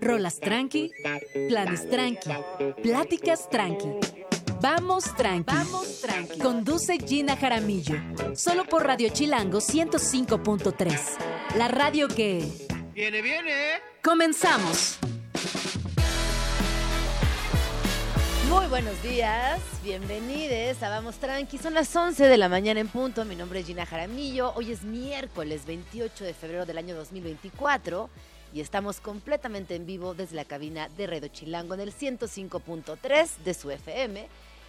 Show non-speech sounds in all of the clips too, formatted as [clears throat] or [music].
Rolas tranqui, planes tranqui, pláticas tranqui. Vamos tranqui. Vamos tranqui. Conduce Gina Jaramillo. Solo por Radio Chilango 105.3. La radio que. Viene, viene. Comenzamos. Muy buenos días, bienvenidos a Vamos Tranqui. Son las 11 de la mañana en punto. Mi nombre es Gina Jaramillo. Hoy es miércoles 28 de febrero del año 2024 y estamos completamente en vivo desde la cabina de Redo Chilango en el 105.3 de su FM.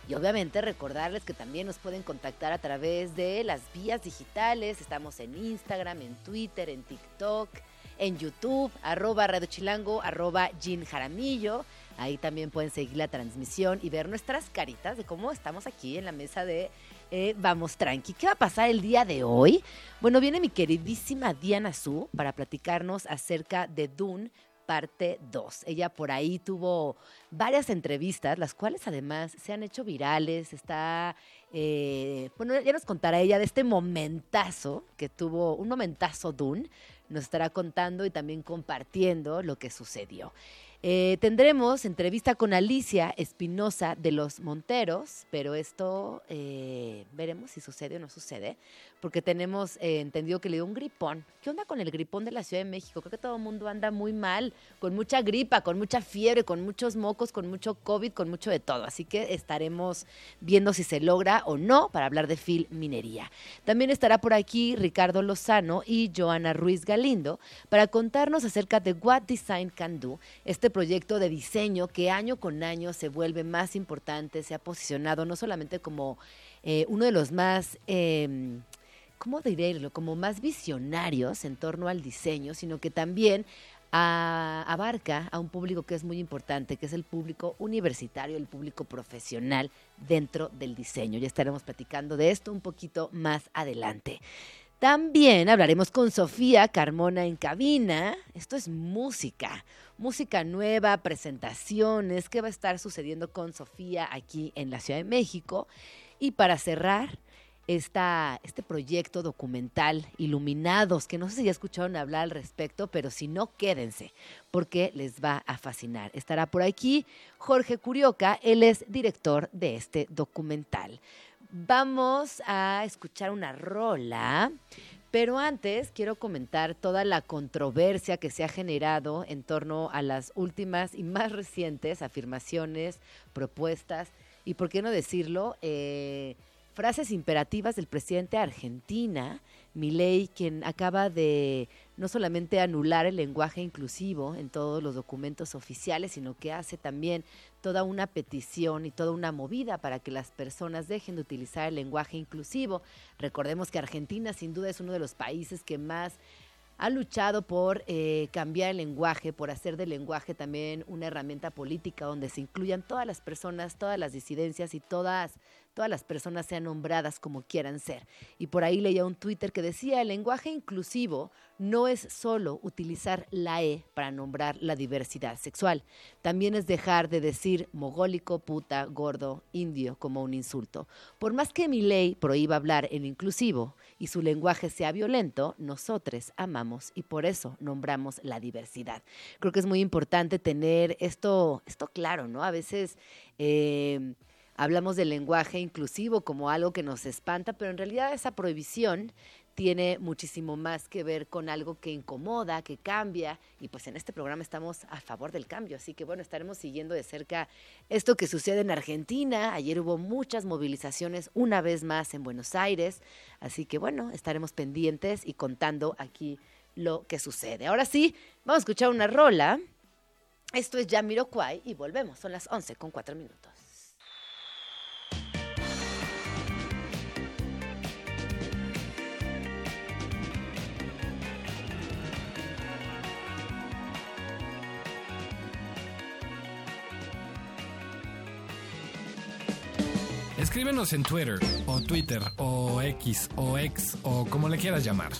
Y obviamente recordarles que también nos pueden contactar a través de las vías digitales. Estamos en Instagram, en Twitter, en TikTok, en YouTube, arroba Radio Chilango, arroba Gin Jaramillo. Ahí también pueden seguir la transmisión y ver nuestras caritas de cómo estamos aquí en la mesa de eh, Vamos Tranqui. ¿Qué va a pasar el día de hoy? Bueno, viene mi queridísima Diana Su para platicarnos acerca de Dune parte 2. Ella por ahí tuvo varias entrevistas, las cuales además se han hecho virales. Está, eh, bueno, ya nos contará ella de este momentazo que tuvo, un momentazo Dune. Nos estará contando y también compartiendo lo que sucedió. Eh, tendremos entrevista con Alicia Espinosa de los Monteros, pero esto eh, veremos si sucede o no sucede, porque tenemos eh, entendido que le dio un gripón. ¿Qué onda con el gripón de la Ciudad de México? Creo que todo el mundo anda muy mal, con mucha gripa, con mucha fiebre, con muchos mocos, con mucho COVID, con mucho de todo. Así que estaremos viendo si se logra o no para hablar de Phil Minería. También estará por aquí Ricardo Lozano y Joana Ruiz Galindo para contarnos acerca de What Design Can Do, este proyecto de diseño que año con año se vuelve más importante, se ha posicionado no solamente como eh, uno de los más... Eh, ¿Cómo diré? Como más visionarios en torno al diseño, sino que también a, abarca a un público que es muy importante, que es el público universitario, el público profesional dentro del diseño. Ya estaremos platicando de esto un poquito más adelante. También hablaremos con Sofía Carmona en cabina. Esto es música, música nueva, presentaciones, qué va a estar sucediendo con Sofía aquí en la Ciudad de México. Y para cerrar, esta, este proyecto documental Iluminados, que no sé si ya escucharon hablar al respecto, pero si no, quédense, porque les va a fascinar. Estará por aquí Jorge Curioca, él es director de este documental. Vamos a escuchar una rola. Pero antes quiero comentar toda la controversia que se ha generado en torno a las últimas y más recientes afirmaciones, propuestas y, por qué no decirlo, eh, frases imperativas del presidente de Argentina, Milei, quien acaba de no solamente anular el lenguaje inclusivo en todos los documentos oficiales, sino que hace también toda una petición y toda una movida para que las personas dejen de utilizar el lenguaje inclusivo. Recordemos que Argentina sin duda es uno de los países que más ha luchado por eh, cambiar el lenguaje, por hacer del lenguaje también una herramienta política donde se incluyan todas las personas, todas las disidencias y todas todas las personas sean nombradas como quieran ser. Y por ahí leía un Twitter que decía, el lenguaje inclusivo no es solo utilizar la E para nombrar la diversidad sexual, también es dejar de decir mogólico, puta, gordo, indio como un insulto. Por más que mi ley prohíba hablar en inclusivo y su lenguaje sea violento, nosotros amamos y por eso nombramos la diversidad. Creo que es muy importante tener esto, esto claro, ¿no? A veces... Eh, hablamos del lenguaje inclusivo como algo que nos espanta, pero en realidad esa prohibición tiene muchísimo más que ver con algo que incomoda, que cambia, y pues en este programa estamos a favor del cambio, así que bueno, estaremos siguiendo de cerca esto que sucede en Argentina. Ayer hubo muchas movilizaciones una vez más en Buenos Aires, así que bueno, estaremos pendientes y contando aquí lo que sucede. Ahora sí, vamos a escuchar una rola. Esto es Jamiroquai y volvemos, son las 11 con 4 minutos. Escríbenos en Twitter, o Twitter, o X, o X, o como le quieras llamar.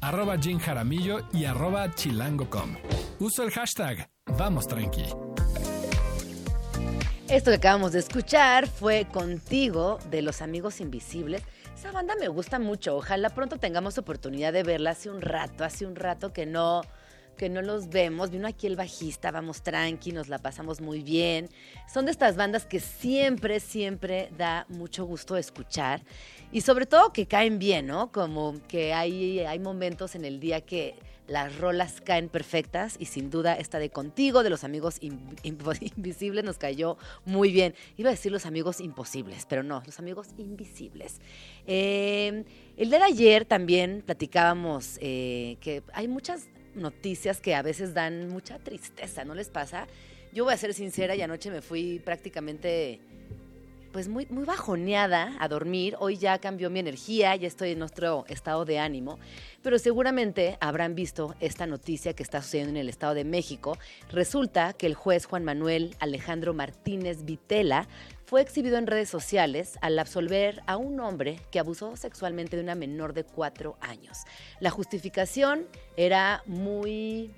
Arroba Jim Jaramillo y arroba chilango.com. Uso el hashtag Vamos Tranqui. Esto que acabamos de escuchar fue Contigo de los Amigos Invisibles. Esa banda me gusta mucho. Ojalá pronto tengamos oportunidad de verla hace un rato, hace un rato que no que no los vemos. Vino aquí el bajista, vamos tranqui, nos la pasamos muy bien. Son de estas bandas que siempre, siempre da mucho gusto escuchar. Y sobre todo que caen bien, ¿no? Como que hay, hay momentos en el día que las rolas caen perfectas y sin duda esta de Contigo, de los amigos [laughs] invisibles, nos cayó muy bien. Iba a decir los amigos imposibles, pero no, los amigos invisibles. Eh, el día de ayer también platicábamos eh, que hay muchas noticias que a veces dan mucha tristeza, ¿no les pasa? Yo voy a ser sincera y anoche me fui prácticamente pues muy, muy bajoneada a dormir. Hoy ya cambió mi energía, ya estoy en otro estado de ánimo. Pero seguramente habrán visto esta noticia que está sucediendo en el Estado de México. Resulta que el juez Juan Manuel Alejandro Martínez Vitela fue exhibido en redes sociales al absolver a un hombre que abusó sexualmente de una menor de cuatro años. La justificación era muy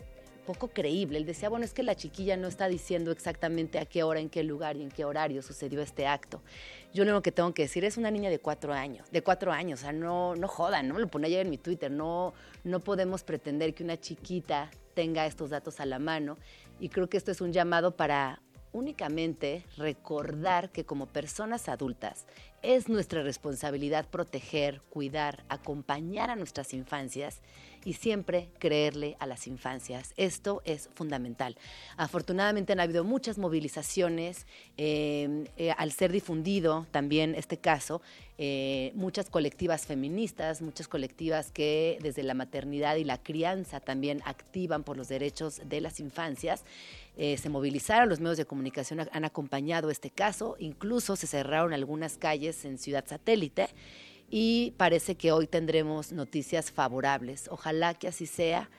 poco creíble. Él decía, bueno, es que la chiquilla no está diciendo exactamente a qué hora, en qué lugar y en qué horario sucedió este acto. Yo lo único que tengo que decir es una niña de cuatro años, de cuatro años, o sea, no, no jodan, ¿no? Lo pone ayer en mi Twitter, no, no podemos pretender que una chiquita tenga estos datos a la mano y creo que esto es un llamado para únicamente recordar que como personas adultas es nuestra responsabilidad proteger, cuidar, acompañar a nuestras infancias y siempre creerle a las infancias. Esto es fundamental. Afortunadamente han habido muchas movilizaciones em, eh, al ser difundido también este caso. Eh, muchas colectivas feministas, muchas colectivas que desde la maternidad y la crianza también activan por los derechos de las infancias. Eh, se movilizaron, los medios de comunicación han acompañado este caso, incluso se cerraron algunas calles en Ciudad Satélite y parece que hoy tendremos noticias favorables. Ojalá que así sea.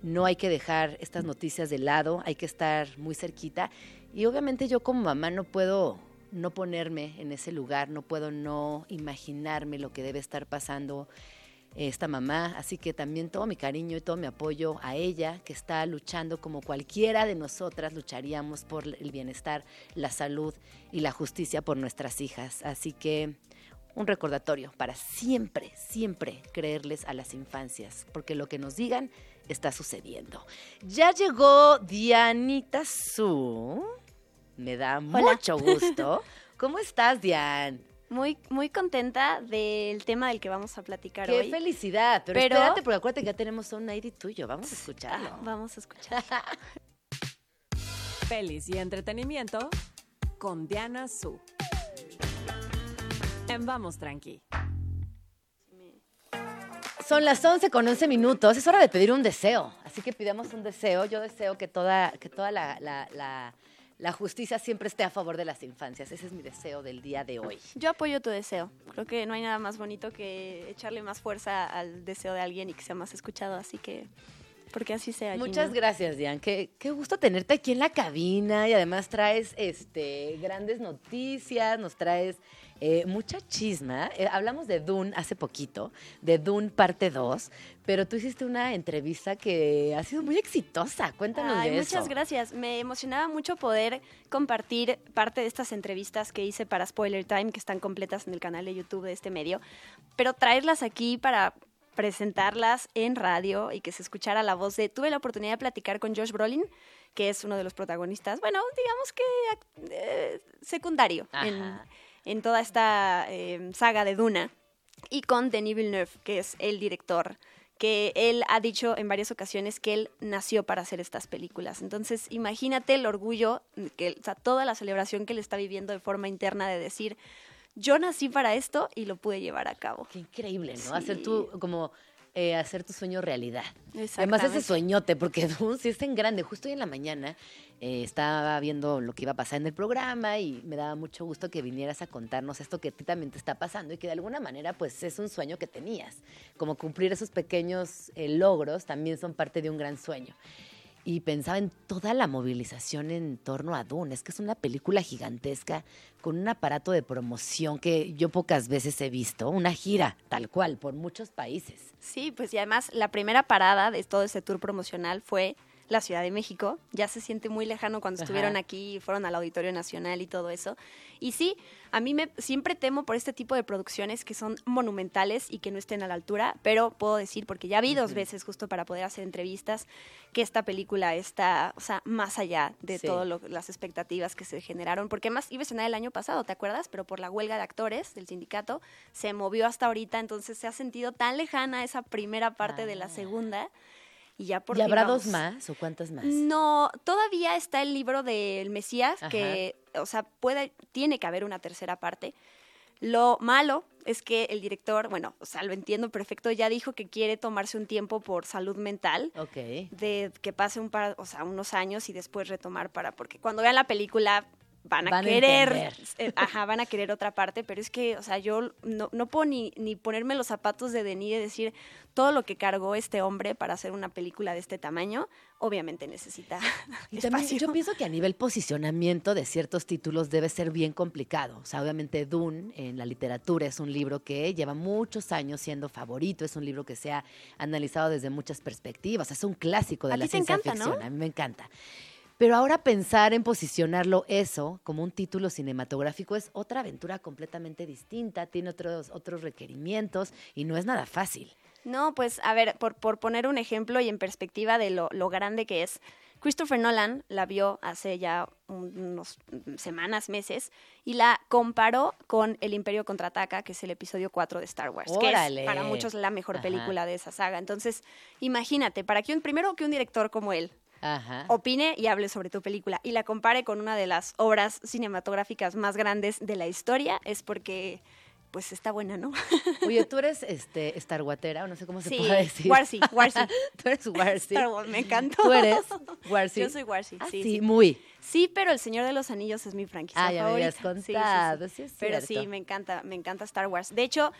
No hay que dejar estas noticias de lado, hay que estar muy cerquita. Y obviamente yo como mamá no puedo no ponerme en ese lugar, no puedo no imaginarme lo que debe estar pasando esta mamá, así que también todo mi cariño y todo mi apoyo a ella, que está luchando como cualquiera de nosotras lucharíamos por el bienestar, la salud y la justicia por nuestras hijas. Así que un recordatorio para siempre, siempre creerles a las infancias, porque lo que nos digan está sucediendo. Ya llegó Dianita Su. Me da mucho gusto. [laughs] ¿Cómo estás, Dian? Muy, muy contenta del tema del que vamos a platicar hoy. ¡Qué felicidad! Pero, espérate, porque acuérdate que ya tenemos un ID tuyo. Vamos a escucharlo. Ah, vamos a escuchar. [laughs] Feliz y entretenimiento con Diana Su. Vamos Tranqui. Son las 11 con 11 minutos. Es hora de pedir un deseo. Así que pidamos un deseo. Yo deseo que toda, que toda la, la, justicia siempre esté a favor de las infancias. Ese es mi deseo del día de hoy. Yo apoyo tu deseo. Creo que no hay nada más bonito que echarle más fuerza al deseo de alguien y que sea más escuchado. Así que porque así sea. Muchas gracias, Diane. Qué, qué, gusto tenerte aquí en la cabina y además traes este grandes noticias, nos traes eh, mucha chisma. Eh, hablamos de Dune hace poquito, de Dune parte 2, pero tú hiciste una entrevista que ha sido muy exitosa. Cuéntanos de eso. Muchas gracias. Me emocionaba mucho poder compartir parte de estas entrevistas que hice para Spoiler Time, que están completas en el canal de YouTube de este medio, pero traerlas aquí para presentarlas en radio y que se escuchara la voz de... Tuve la oportunidad de platicar con Josh Brolin, que es uno de los protagonistas, bueno, digamos que eh, secundario en, en toda esta em, saga de Duna, y con Denis Villeneuve, que es el director que él ha dicho en varias ocasiones que él nació para hacer estas películas. Entonces, imagínate el orgullo, que, o sea, toda la celebración que él está viviendo de forma interna de decir, yo nací para esto y lo pude llevar a cabo. Qué increíble, ¿no? Hacer tú como eh, hacer tu sueño realidad. Además ese sueñote, porque [laughs] si es en grande, justo hoy en la mañana eh, estaba viendo lo que iba a pasar en el programa y me daba mucho gusto que vinieras a contarnos esto que a ti también te está pasando y que de alguna manera pues es un sueño que tenías. Como cumplir esos pequeños eh, logros también son parte de un gran sueño y pensaba en toda la movilización en torno a Dune. Es que es una película gigantesca con un aparato de promoción que yo pocas veces he visto, una gira tal cual por muchos países. Sí, pues y además la primera parada de todo ese tour promocional fue la Ciudad de México. Ya se siente muy lejano cuando Ajá. estuvieron aquí, fueron al Auditorio Nacional y todo eso. Y sí, a mí me siempre temo por este tipo de producciones que son monumentales y que no estén a la altura, pero puedo decir, porque ya vi dos veces justo para poder hacer entrevistas, que esta película está, o sea, más allá de Sí. todas las expectativas que se generaron, porque además iba a estrenar el año pasado, ¿te acuerdas? Pero por la huelga de actores del sindicato se movió hasta ahorita, entonces se ha sentido tan lejana esa primera parte de la Ah. segunda y ya por ¿Y habrá vamos- dos más o cuántas más? no, todavía está el libro del Mesías, Ajá. que, o sea, puede, tiene que haber una tercera parte. Lo malo es que el director, bueno, o sea, lo entiendo perfecto, ya dijo que quiere tomarse un tiempo por salud mental, Ok. de que pase un par, o sea, unos años y después retomar para, porque cuando vean la película van a Van a querer, entender. eh, ajá, van a querer otra parte, pero es que, o sea, yo no, no puedo ni, ni ponerme los zapatos de Denis y decir todo lo que cargó este hombre para hacer una película de este tamaño, obviamente necesita Y [laughs] también espacio. yo pienso que a nivel posicionamiento de ciertos títulos debe ser bien complicado. O sea, obviamente Dune en la literatura es un libro que lleva muchos años siendo favorito, es un libro que se ha analizado desde muchas perspectivas, es un clásico de A la ciencia encanta, ¿no? ficción, a mí me encanta. Pero ahora pensar en posicionarlo eso como un título cinematográfico es otra aventura completamente distinta, tiene otros otros requerimientos y no es nada fácil. No, pues a ver, por, por poner un ejemplo y en perspectiva de lo, lo grande que es, Christopher Nolan la vio hace ya un- unos semanas, meses, y la comparó con El Imperio Contraataca, que es el episodio 4 de Star Wars, ¡Órale! que es para muchos la mejor Ajá. película de esa saga. Entonces, imagínate, para que un, primero que un director como él Ajá. opine y hable sobre tu película y la compare con una de las obras cinematográficas más grandes de la historia, es porque pues está buena, ¿no? [laughs] Oye, tú eres este Star Watera, o no sé cómo se Sí, puede decir. Warsi, Warsi. [laughs] tú eres Warsi. Star Wars, me encantó. Tú eres Warsi. Yo soy Warsi, Ah, sí, sí, sí. muy. Sí, pero El Señor de los Anillos es mi franquicia Ah, ya me habías favorita. Sí, sí, sí. contado, sí es Pero cierto. sí, me encanta, me encanta Star Wars. De hecho,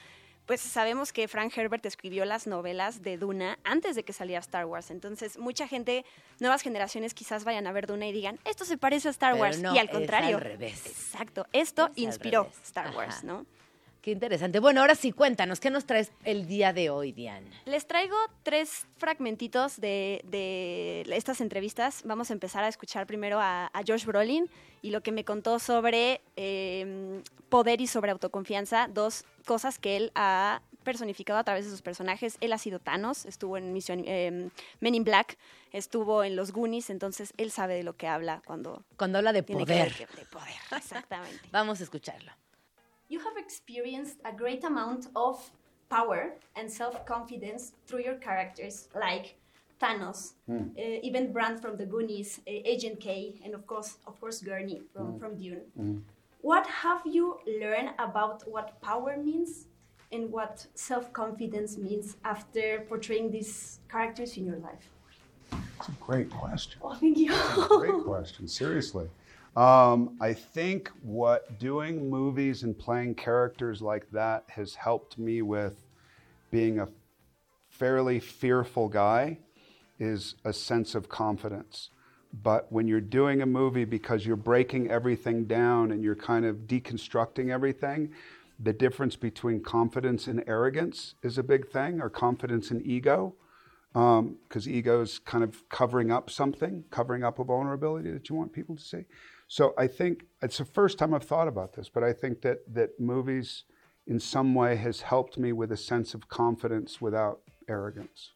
pues sabemos que Frank Herbert escribió las novelas de Duna antes de que saliera Star Wars. Entonces, mucha gente, nuevas generaciones quizás vayan a ver Duna y digan, esto se parece a Star Pero Wars. no, y al es contrario. al revés. Exacto. Esto Es inspiró. Star Ajá. Wars, ¿no? Qué interesante. Bueno, ahora sí, cuéntanos, ¿qué nos traes el día de hoy, Diane? Les traigo tres fragmentitos de, de estas entrevistas. Vamos a empezar a escuchar primero a, a Josh Brolin y lo que me contó sobre eh, poder y sobre autoconfianza, dos cosas que él ha personificado a través de sus personajes. Él ha sido Thanos, estuvo en Mission, eh, Men in Black, estuvo en Los Goonies, entonces él sabe de lo que habla cuando Cuando habla de poder. de poder. Exactamente. [laughs] Vamos a escucharlo. You have experienced a great amount of power and self-confidence through your characters, like Thanos, uh, even Brand from the Goonies, uh, Agent K, and of course, of course, Gurney from, from Dune. What have you learned about what power means and what self-confidence means after portraying these characters in your life? That's a great question. Oh, thank you. Great [laughs] question. Seriously. Um, I think what doing movies and playing characters like that has helped me with being a fairly fearful guy is a sense of confidence. But when you're doing a movie because you're breaking everything down and you're kind of deconstructing everything, the difference between confidence and arrogance is a big thing, or confidence and ego because ego is kind of covering up something, covering up a vulnerability that you want people to see. So I think it's the first time I've thought about this, but I think that that movies, in some way, has helped me with a sense of confidence without arrogance.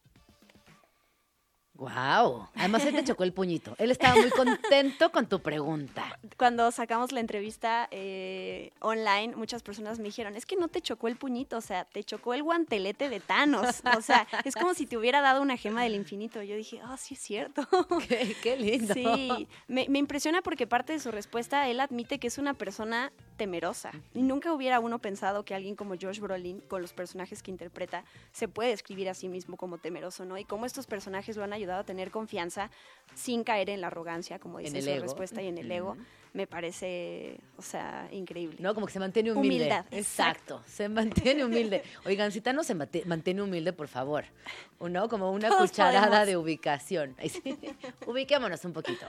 Wow. Además, él te chocó el puñito. Él estaba muy contento con tu pregunta. cuando sacamos la entrevista eh, online, muchas personas me dijeron, es que no te chocó el puñito, o sea, te chocó el guantelete de Thanos. O sea, es como si te hubiera dado una gema del infinito. Yo dije, ah, sí es cierto. [laughs] Qué, qué lindo. Sí, me, me impresiona porque parte de su respuesta, él admite que es una persona temerosa. Y nunca hubiera uno pensado que alguien como Josh Brolin, con los personajes que interpreta, se puede describir a sí mismo como temeroso, ¿no? Y cómo estos personajes lo han ayudado a tener confianza sin caer en la arrogancia, como dice su ego. respuesta, y en el ego, me parece, o sea, increíble. No, como que se mantiene humilde. Humildad, Exacto. Se mantiene humilde. Oigan, si Thanos se mantiene humilde, por favor. ¿No? Como una Todos cucharada podemos. de ubicación. [laughs] Ubiquémonos un poquito.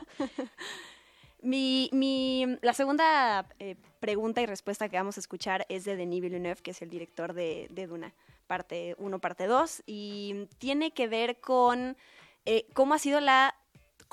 Mi, mi- la segunda eh, pregunta y respuesta que vamos a escuchar es de Denis Villeneuve, que es el director de, de Duna, parte 1, parte 2, y tiene que ver con eh, cómo ha sido la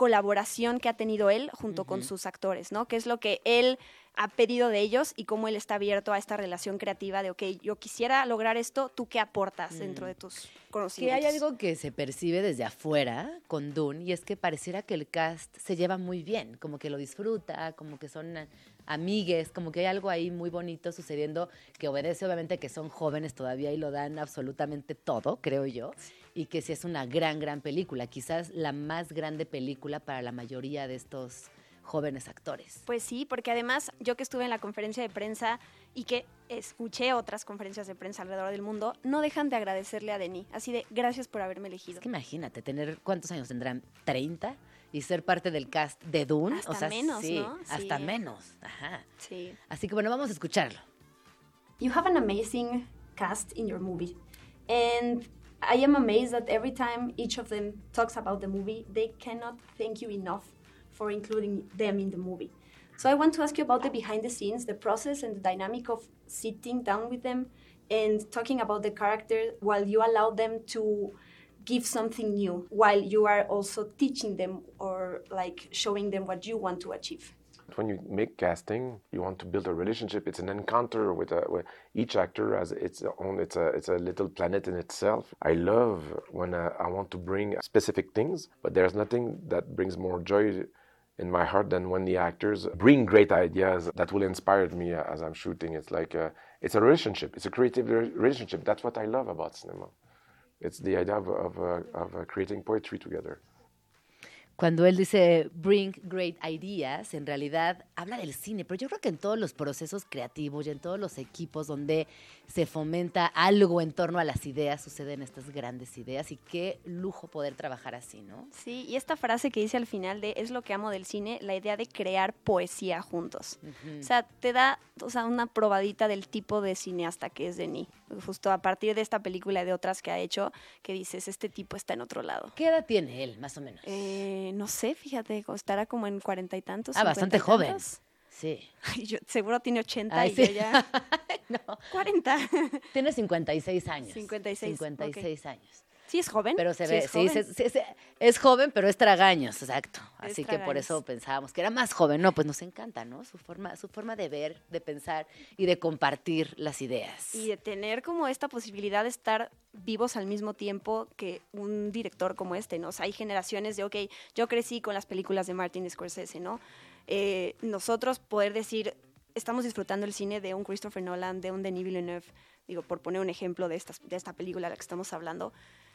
colaboración que ha tenido él junto con sus actores, ¿no? Que es lo que él ha pedido de ellos y cómo él está abierto a esta relación creativa de, ok, yo quisiera lograr esto, ¿tú qué aportas dentro de tus Que conocimientos? hay algo que se percibe desde afuera con Dune y es que pareciera que el cast se lleva muy bien, como que lo disfruta, como que son amigues, como que hay algo ahí muy bonito sucediendo que obedece obviamente que son jóvenes todavía y lo dan absolutamente todo, creo yo, y que sí es una gran, gran película, quizás la más grande película para la mayoría de estos jóvenes actores. Pues sí, porque además yo que estuve en la conferencia de prensa y que escuché otras conferencias de prensa alrededor del mundo, no dejan de agradecerle a Denis, así de gracias por haberme elegido. Es que imagínate, tener, ¿cuántos años tendrán? ¿30? Y ser parte del cast de Dune. Hasta o sea, menos, sí, ¿no? Hasta Sí. menos. Ajá. Sí. Así que bueno, vamos a escucharlo. you have an amazing cast in your movie and i am amazed that every time each of them talks about the movie they cannot thank you enough for including them in the movie. So i want to ask you about the behind the scenes the process and the dynamic of sitting down with them and talking about the character while you allow them to give something new while you are also teaching them or like showing them what you want to achieve when you make casting, you want to build a relationship. It's an encounter with, a, with each actor as its own. It's a it's a little planet in itself. I love when uh, I want to bring specific things, but there's nothing that brings more joy in my heart than when the actors bring great ideas that will inspire me as I'm shooting. It's like a, it's a relationship. It's a creative relationship. That's what I love about cinema. It's the idea of of, uh, of uh, creating poetry together. Cuando él dice bring great ideas, en realidad habla del cine, pero yo creo que en todos los procesos creativos y en todos los equipos donde se fomenta algo en torno a las ideas, suceden estas grandes ideas y qué lujo poder trabajar así, ¿no? Sí, y esta frase que dice al final de es lo que amo del cine, la idea de crear poesía juntos. O sea, te da o sea, una probadita del tipo de cineasta que es Denis. Justo a partir de esta película y de otras que ha hecho, que dices, este tipo está en otro lado. ¿Qué edad tiene él, más o menos? Eh, no sé, fíjate, estará como en cuarenta y tantos. ah, bastante joven. tantos. Sí. Ay, yo- seguro tiene 80 Ay, y sí. yo ya [laughs] no, 40. tiene 56 años. 56, 56 años. Sí, es joven. Pero se sí ve, es sí, joven. se- se- se- es joven, pero es tragaños, exacto. Es Así que por tragaños. eso pensábamos que era más joven. No, pues nos encanta, ¿no? Su forma, su forma de ver, de pensar y de compartir las ideas. Y de tener como esta posibilidad de estar vivos al mismo tiempo que un director como este, ¿no? O sea, hay generaciones de, ok, yo crecí con las películas de Martin Scorsese, ¿no? Eh, nosotros poder decir, estamos disfrutando el cine de un Christopher Nolan, de un Denis Villeneuve, digo, por poner un ejemplo de, estas, de esta película de la que estamos hablando,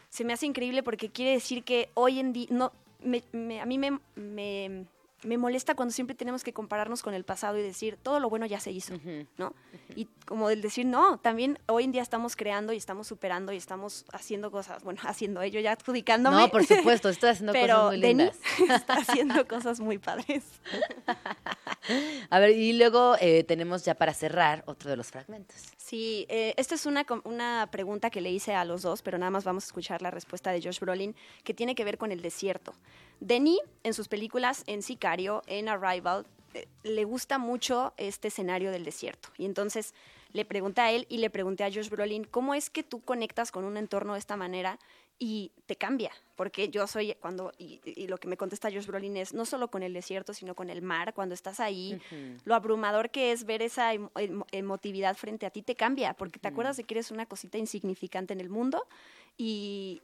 se me hace increíble porque quiere decir que hoy en día, no, me- me- a mí me, me, me molesta cuando siempre tenemos que compararnos con el pasado y decir, todo lo bueno ya se hizo, ¿no? Y como el decir, no, también hoy en día estamos creando y estamos superando y estamos haciendo cosas, bueno, [laughs] haciendo ello, ya adjudicándome. No, por supuesto, estoy haciendo [laughs] pero cosas muy Denis lindas. [laughs] está haciendo cosas muy padres. A ver, y luego eh, tenemos ya para cerrar otro de los fragmentos. Sí, eh, esta es una, una pregunta que le hice a los dos, pero nada más vamos a escuchar la respuesta de Josh Brolin, que tiene que ver con el desierto. Denis, en sus películas, en Sicario, en Arrival, eh, le gusta mucho este escenario del desierto. Y entonces le pregunté a él y le pregunté a Josh Brolin, ¿cómo es que tú conectas con un entorno de esta manera y te cambia? Porque yo soy, cuando, y, y lo que me contesta Josh Brolin es, no solo con el desierto, sino con el mar, cuando estás ahí, lo abrumador que es ver esa emo- emotividad frente a ti te cambia, porque te acuerdas de que eres una cosita insignificante en el mundo y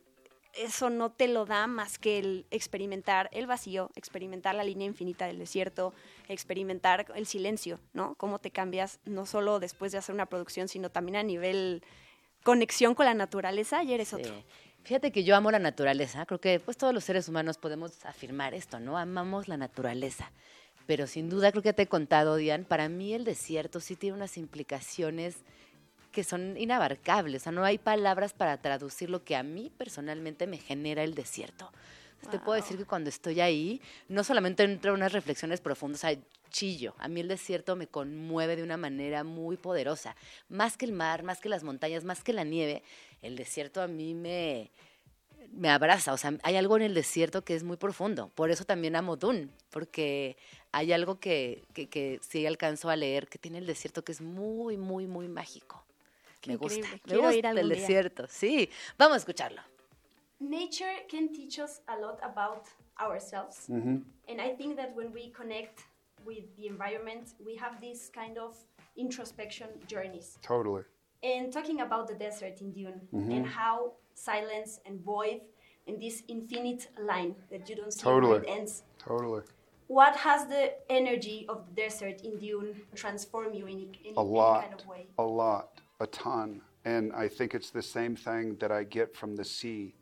eso no te lo da más que el experimentar el vacío, experimentar la línea infinita del desierto, experimentar el silencio, ¿no? Cómo te cambias no solo después de hacer una producción, sino también a nivel conexión con la naturaleza y eres Sí. otro. Fíjate que yo amo la naturaleza. Creo que pues todos los seres humanos podemos afirmar esto, ¿no? Amamos la naturaleza. Pero sin duda, creo que te he contado, Diane, para mí el desierto sí tiene unas implicaciones que son inabarcables. O sea, no hay palabras para traducir lo que a mí personalmente me genera el desierto. Te puedo decir que cuando estoy ahí, no solamente entro en unas reflexiones profundas, o sea, chillo. A mí el desierto me conmueve de una manera muy poderosa. Más que el mar, más que las montañas, más que la nieve, el desierto a mí me, me abraza. O sea, hay algo en el desierto que es muy profundo. Por eso también amo Dune, porque hay algo que, que, que sí alcanzo a leer que tiene el desierto que es muy, muy, muy mágico. Qué me gusta. Me gusta ir el día. desierto. Sí, vamos a escucharlo. Nature can teach us a lot about ourselves. Mhm. And I think that when we connect with the environment, we have this kind of introspection journeys. Totally. And talking about the desert in Dune and how silence and void and this infinite line that you don't see where Totally. it ends. Totally. What has the energy of the desert in Dune transform you in, in A any lot. kind of way? A lot. A ton. And I think it's the same thing that I get from the sea.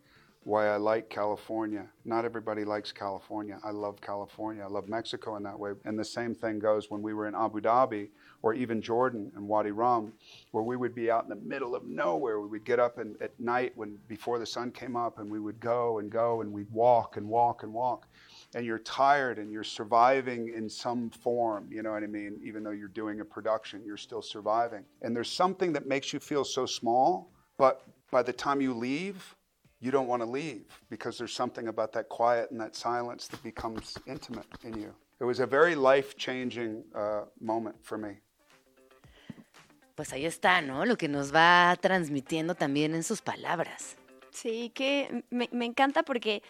Why I like California. Not everybody likes California. I love California. I love Mexico in that way. And the same thing goes when we were in Abu Dhabi or even Jordan and Wadi Rum, where we would be out in the middle of nowhere. We would get up and, at night when before the sun came up and we would go and go and we'd walk and walk and walk. And you're tired and you're surviving in some form, you know what I mean? Even though you're doing a production, you're still surviving. And there's something that makes you feel so small, but by the time you leave, you don't want to leave because there's something about that quiet and that silence that becomes intimate in you. It was a very life changing uh, moment for me. Pues ahí está, ¿no? Lo que nos va transmitiendo también en sus palabras. Sí, que me, me encanta porque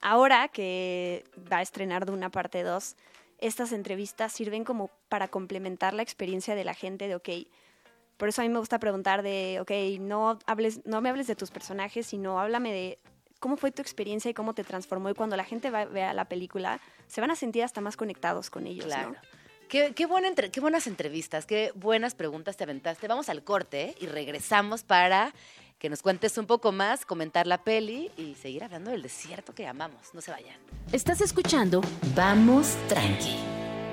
ahora que va a estrenar de una parte 2, estas entrevistas sirven como para complementar la experiencia de la gente de, ok, por eso a mí me gusta preguntar de, ok, no, hables, no me hables de tus personajes, sino háblame de cómo fue tu experiencia y cómo te transformó. Y cuando la gente va, vea la película, se van a sentir hasta más conectados con ellos, Claro. ¿no? Qué, qué buena entre- qué buenas entrevistas, qué buenas preguntas te aventaste. Vamos al corte y regresamos para que nos cuentes un poco más, comentar la peli y seguir hablando del desierto que amamos. No se vayan. Estás escuchando Vamos tranqui.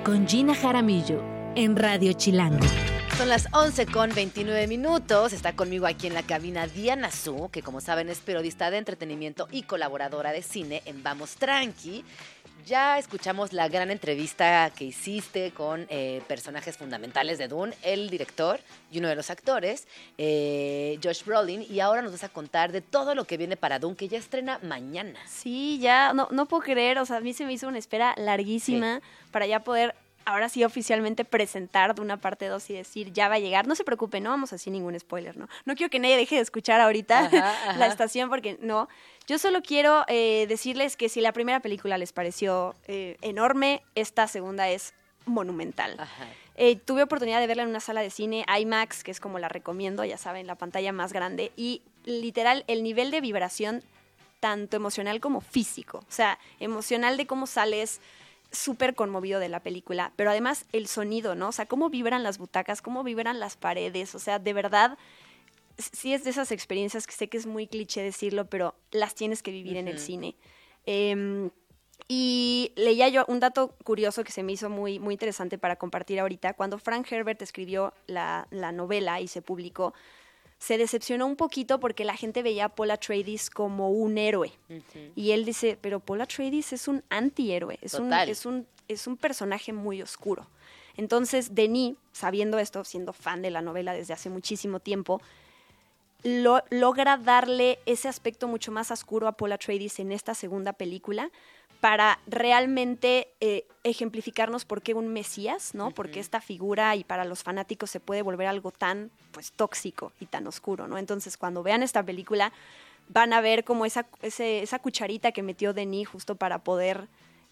con Gina Jaramillo en Radio Chilango. Son las 11 con 29 minutos. Está conmigo aquí en la cabina Diana Su, que como saben es periodista de entretenimiento y colaboradora de cine en Vamos Tranqui. Ya escuchamos la gran entrevista que hiciste con eh, personajes fundamentales de Dune, el director y uno de los actores, eh, Josh Brolin, y ahora nos vas a contar de todo lo que viene para Dune, que ya estrena mañana. Sí, ya, no, no puedo creer, o sea, a mí se me hizo una espera larguísima para ya poder, ahora sí oficialmente presentar de una parte 2 y decir, ya va a llegar. No se preocupe, no vamos a decir ningún spoiler, ¿no? No quiero que nadie deje de escuchar ahorita Ajá, [laughs] ajá. la estación porque no. Yo solo quiero eh, decirles que si la primera película les pareció eh, enorme, esta segunda es monumental. Ajá. Eh, tuve oportunidad de verla en una sala de cine IMAX, que es como la recomiendo, ya saben, la pantalla más grande. Y literal, el nivel de vibración, tanto emocional como físico. O sea, emocional de cómo sales súper conmovido de la película, pero además el sonido, ¿no? O sea, cómo vibran las butacas, cómo vibran las paredes. O sea, de verdad, sí es de esas experiencias que sé que es muy cliché decirlo, pero las tienes que vivir en el cine. Em, y leía yo un dato curioso que se me hizo muy, muy interesante para compartir ahorita. Cuando Frank Herbert escribió la, la novela y se publicó, se decepcionó un poquito porque la gente veía a Paula Atreides como un héroe. Y él dice, pero Paula Atreides es un antihéroe, es un, es, un, es un personaje muy oscuro. Entonces, Denis, sabiendo esto, siendo fan de la novela desde hace muchísimo tiempo, lo- logra darle ese aspecto mucho más oscuro a Paula Atreides en esta segunda película para realmente eh, ejemplificarnos por qué un mesías, ¿no? Porque esta figura y para los fanáticos se puede volver algo tan pues tóxico y tan oscuro, ¿no? Entonces, cuando vean esta película van a ver como esa, ese- esa cucharita que metió Denis justo para poder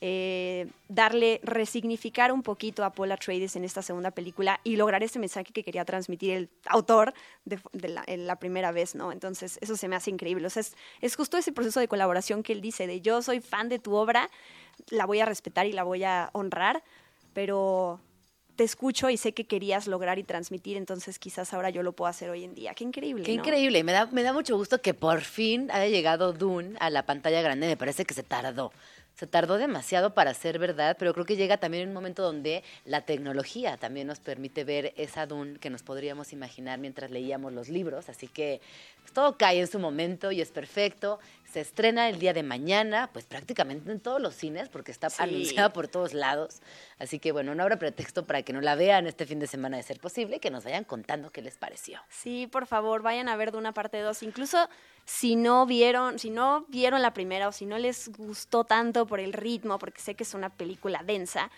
eh, darle, resignificar un poquito a Paula Atreides en esta segunda película y lograr ese mensaje que quería transmitir el autor de, de la, en la primera vez, ¿no? Entonces, eso se me hace increíble. O sea, es, es justo ese proceso de colaboración que él dice, de yo soy fan de tu obra, la voy a respetar y la voy a honrar, pero te escucho y sé que querías lograr y transmitir, entonces quizás ahora yo lo puedo hacer hoy en día. Qué increíble. Qué ¿no? increíble. Me da, me da mucho gusto que por fin haya llegado Dune a la pantalla grande. Me parece que se tardó. Se tardó demasiado para ser verdad, pero creo que llega también un momento donde la tecnología también nos permite ver esa Dune que nos podríamos imaginar mientras leíamos los libros. Así que pues, todo cae en su momento y es perfecto. Se estrena el día de mañana, pues prácticamente en todos los cines, porque está Sí. anunciada por todos lados. Así que bueno, no habrá pretexto para que no la vean este fin de semana de ser posible, que nos vayan contando qué les pareció. Sí, por favor, vayan a ver de una parte 2. Incluso si no vieron, si no vieron la primera o si no les gustó tanto por el ritmo, porque sé que es una película densa,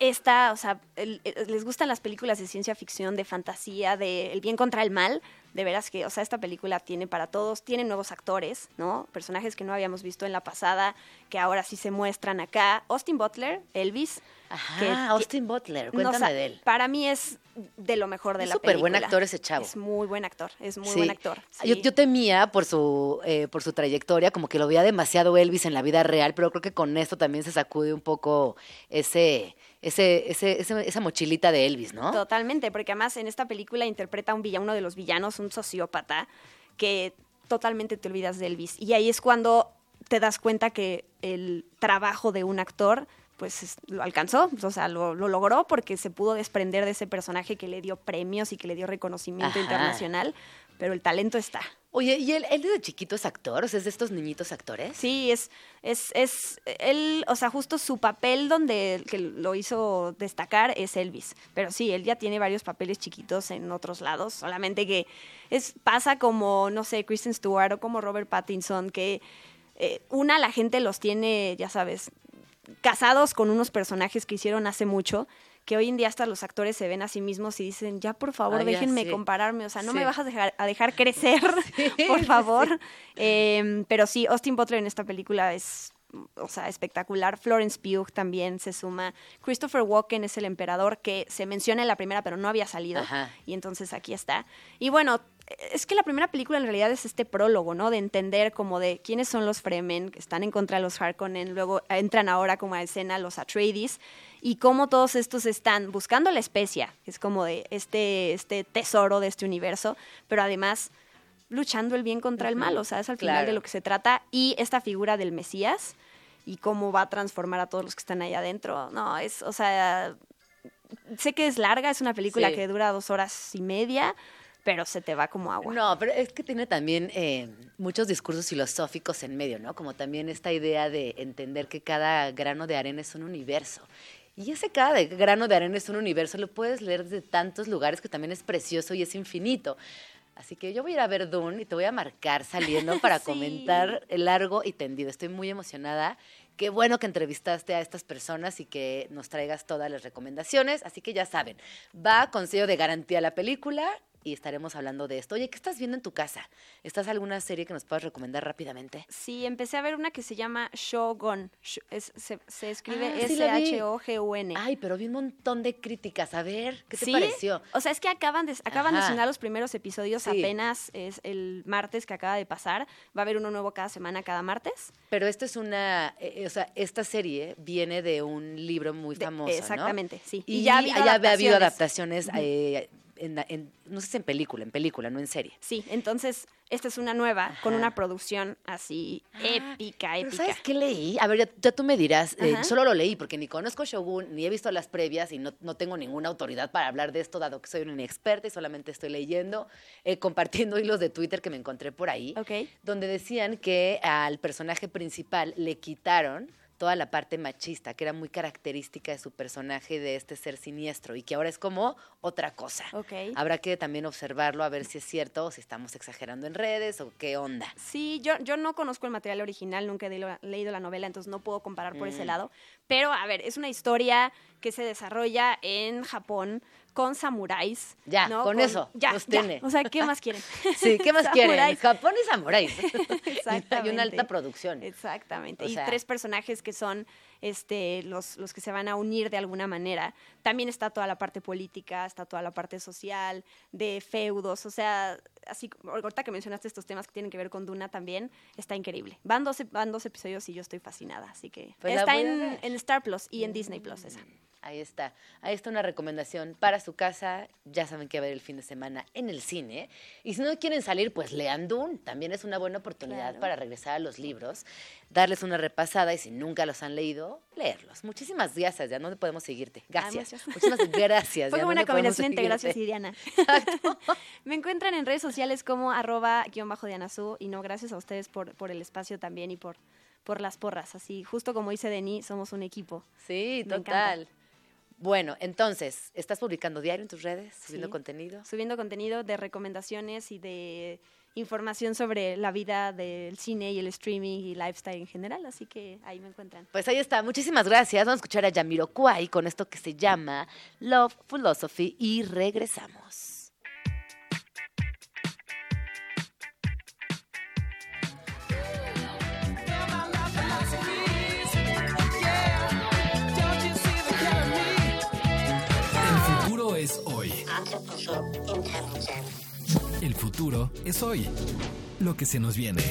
esta, o sea, el- el- les gustan las películas de ciencia ficción, de fantasía, de el bien contra el mal, de veras que, o sea, esta película tiene para todos, tiene nuevos actores, ¿no? Personajes que no habíamos visto en la pasada, que ahora sí se muestran acá. Austin Butler, Elvis. Ajá, que- Austin Butler, no, cuéntame o sea, de él. Para mí es de lo mejor de Es la súper película. buen actor ese chavo. Es muy buen actor, es muy Sí. buen actor. Yo, sí. yo temía por su, eh, por su trayectoria, como que lo veía demasiado Elvis en la vida real, pero creo que con esto también se sacude un poco ese, ese, ese, ese- esa mochilita de Elvis, ¿no? Totalmente, porque además en esta película interpreta a un villano, uno de los villanos, un sociópata, que totalmente te olvidas de Elvis. Y ahí es cuando te das cuenta que el trabajo de un actor pues es- lo alcanzó, o sea, lo, lo logró porque se pudo desprender de ese personaje que le dio premios y que le dio reconocimiento Ajá. internacional, pero el talento está. Oye, ¿y él, él desde chiquito es actor? O sea, es de estos niñitos actores. Sí, es, es, es, él, o sea, justo su papel donde que lo hizo destacar es Elvis. Pero sí, él ya tiene varios papeles chiquitos en otros lados, solamente que es, pasa como, no sé, Kristen Stewart o como Robert Pattinson, que eh, una, la gente los tiene, ya sabes, casados con unos personajes que hicieron hace mucho, que hoy en día hasta los actores se ven a sí mismos y dicen, ya por favor, Ah, déjenme sí. compararme, o sea, no Sí. me vas a dejar, a dejar crecer, [laughs] [laughs] por favor. Eh, pero sí, Austin Butler en esta película es, o sea, espectacular. Florence Pugh también se suma. Christopher Walken es el emperador que se menciona en la primera, pero no había salido. Ajá. Y entonces aquí está. Y bueno, es que la primera película en realidad es este prólogo, ¿no? De entender como de quiénes son los Fremen, que están en contra de los Harkonnen, luego entran ahora como a escena los Atreides, y cómo todos estos están buscando la especia, que es como de este, este tesoro de este universo, pero además luchando el bien contra el mal, o sea, es al final Claro. de lo que se trata, y esta figura del Mesías, y cómo va a transformar a todos los que están ahí adentro, no, es, o sea, sé que es larga, es una película Sí. que dura dos horas y media, pero se te va como agua. No, pero es que tiene también eh, muchos discursos filosóficos en medio, ¿no? Como también esta idea de entender que cada grano de arena es un universo. Y ese cada grano de arena es un universo, lo puedes leer desde tantos lugares que también es precioso y es infinito. Así que yo voy a ir a ver Dune y te voy a marcar saliendo [laughs] para Sí. comentar el largo y tendido. Estoy muy emocionada. Qué bueno que entrevistaste a estas personas y que nos traigas todas las recomendaciones. Así que ya saben, va con sello de garantía la película y estaremos hablando de esto. Oye, ¿qué estás viendo en tu casa? ¿Estás alguna serie que nos puedas recomendar rápidamente? Sí, empecé a ver una que se llama Shogun. Sh- es- se, se escribe Ah, sí. S-H-O-G-U-N. Ay, pero vi un montón de críticas. A ver, ¿qué te ¿Sí? pareció? O sea, es que acaban de, acaban de estrenar los primeros episodios Sí. apenas es el martes que acaba de pasar. Va a haber uno nuevo cada semana, cada martes. Pero esto es una, eh, eh, o sea, esta serie viene de un libro muy De- famoso, ¿no? exactamente, sí. Y, Y ya ha habido ya había habido adaptaciones. adaptaciones, eh, en, en- no sé si en película, en película, no en serie. Sí, entonces esta es una nueva con Ajá. una producción así épica, Pero épica. ¿sabes qué leí? A ver, ya, ya tú me dirás, eh, solo lo leí porque ni conozco Shogun, ni he visto las previas y no, no tengo ninguna autoridad para hablar de esto, dado que soy una inexperta y solamente estoy leyendo, eh, [laughs] compartiendo hilos de Twitter que me encontré por ahí, Ok. donde decían que al personaje principal le quitaron toda la parte machista, que era muy característica de su personaje, de este ser siniestro, y que ahora es como otra cosa. Ok. Habrá que también observarlo, a ver si es cierto, o si estamos exagerando en redes, o qué onda. Sí, yo, yo no conozco el material original, nunca he leído- leído la novela, entonces no puedo comparar por ese Mm. lado. Pero, a ver, es una historia que se desarrolla en Japón con samuráis. Ya, ¿no? con eso, Ya, los ya. tiene. O sea, ¿qué más quieren? [laughs] Sí, ¿qué más quieren? Japón y samuráis. [laughs] y Exactamente. una alta producción. Exactamente. O y sea- tres personajes que son este, los, los que se van a unir de alguna manera. También está toda la parte política, está toda la parte social, de feudos. O sea, así ahorita que mencionaste estos temas que tienen que ver con Duna también, está increíble. Van dos, van dos episodios y yo estoy fascinada. Así que Pues está en, en Star Plus y en Disney Plus esa. Ahí está. Ahí está una recomendación para su casa. Ya saben que va a ver el fin de semana en el cine. Y si no quieren salir, pues lean Dune. También es una buena oportunidad Claro. para regresar a los libros, darles una repasada y si nunca los han leído, leerlos. Muchísimas gracias. Ya no podemos seguirte. Gracias. muchas- Muchísimas gracias. [laughs] Fue como una combinación entre gracias y Diana. [laughs] Me encuentran en redes sociales como arroba guion bajo Diana Su, y no, gracias a ustedes por, por el espacio también y por, por las porras. Así, justo como dice Denis, somos un equipo. Sí, Me total. Bueno, entonces, ¿estás publicando diario en tus redes? ¿Subiendo Sí. contenido? Subiendo contenido de recomendaciones y de información sobre la vida del cine y el streaming y lifestyle en general, así que ahí me encuentran. Pues ahí está, muchísimas gracias. Vamos a escuchar a Yamiroquai con esto que se llama Love Philosophy y regresamos. El futuro es hoy. Lo que se nos viene.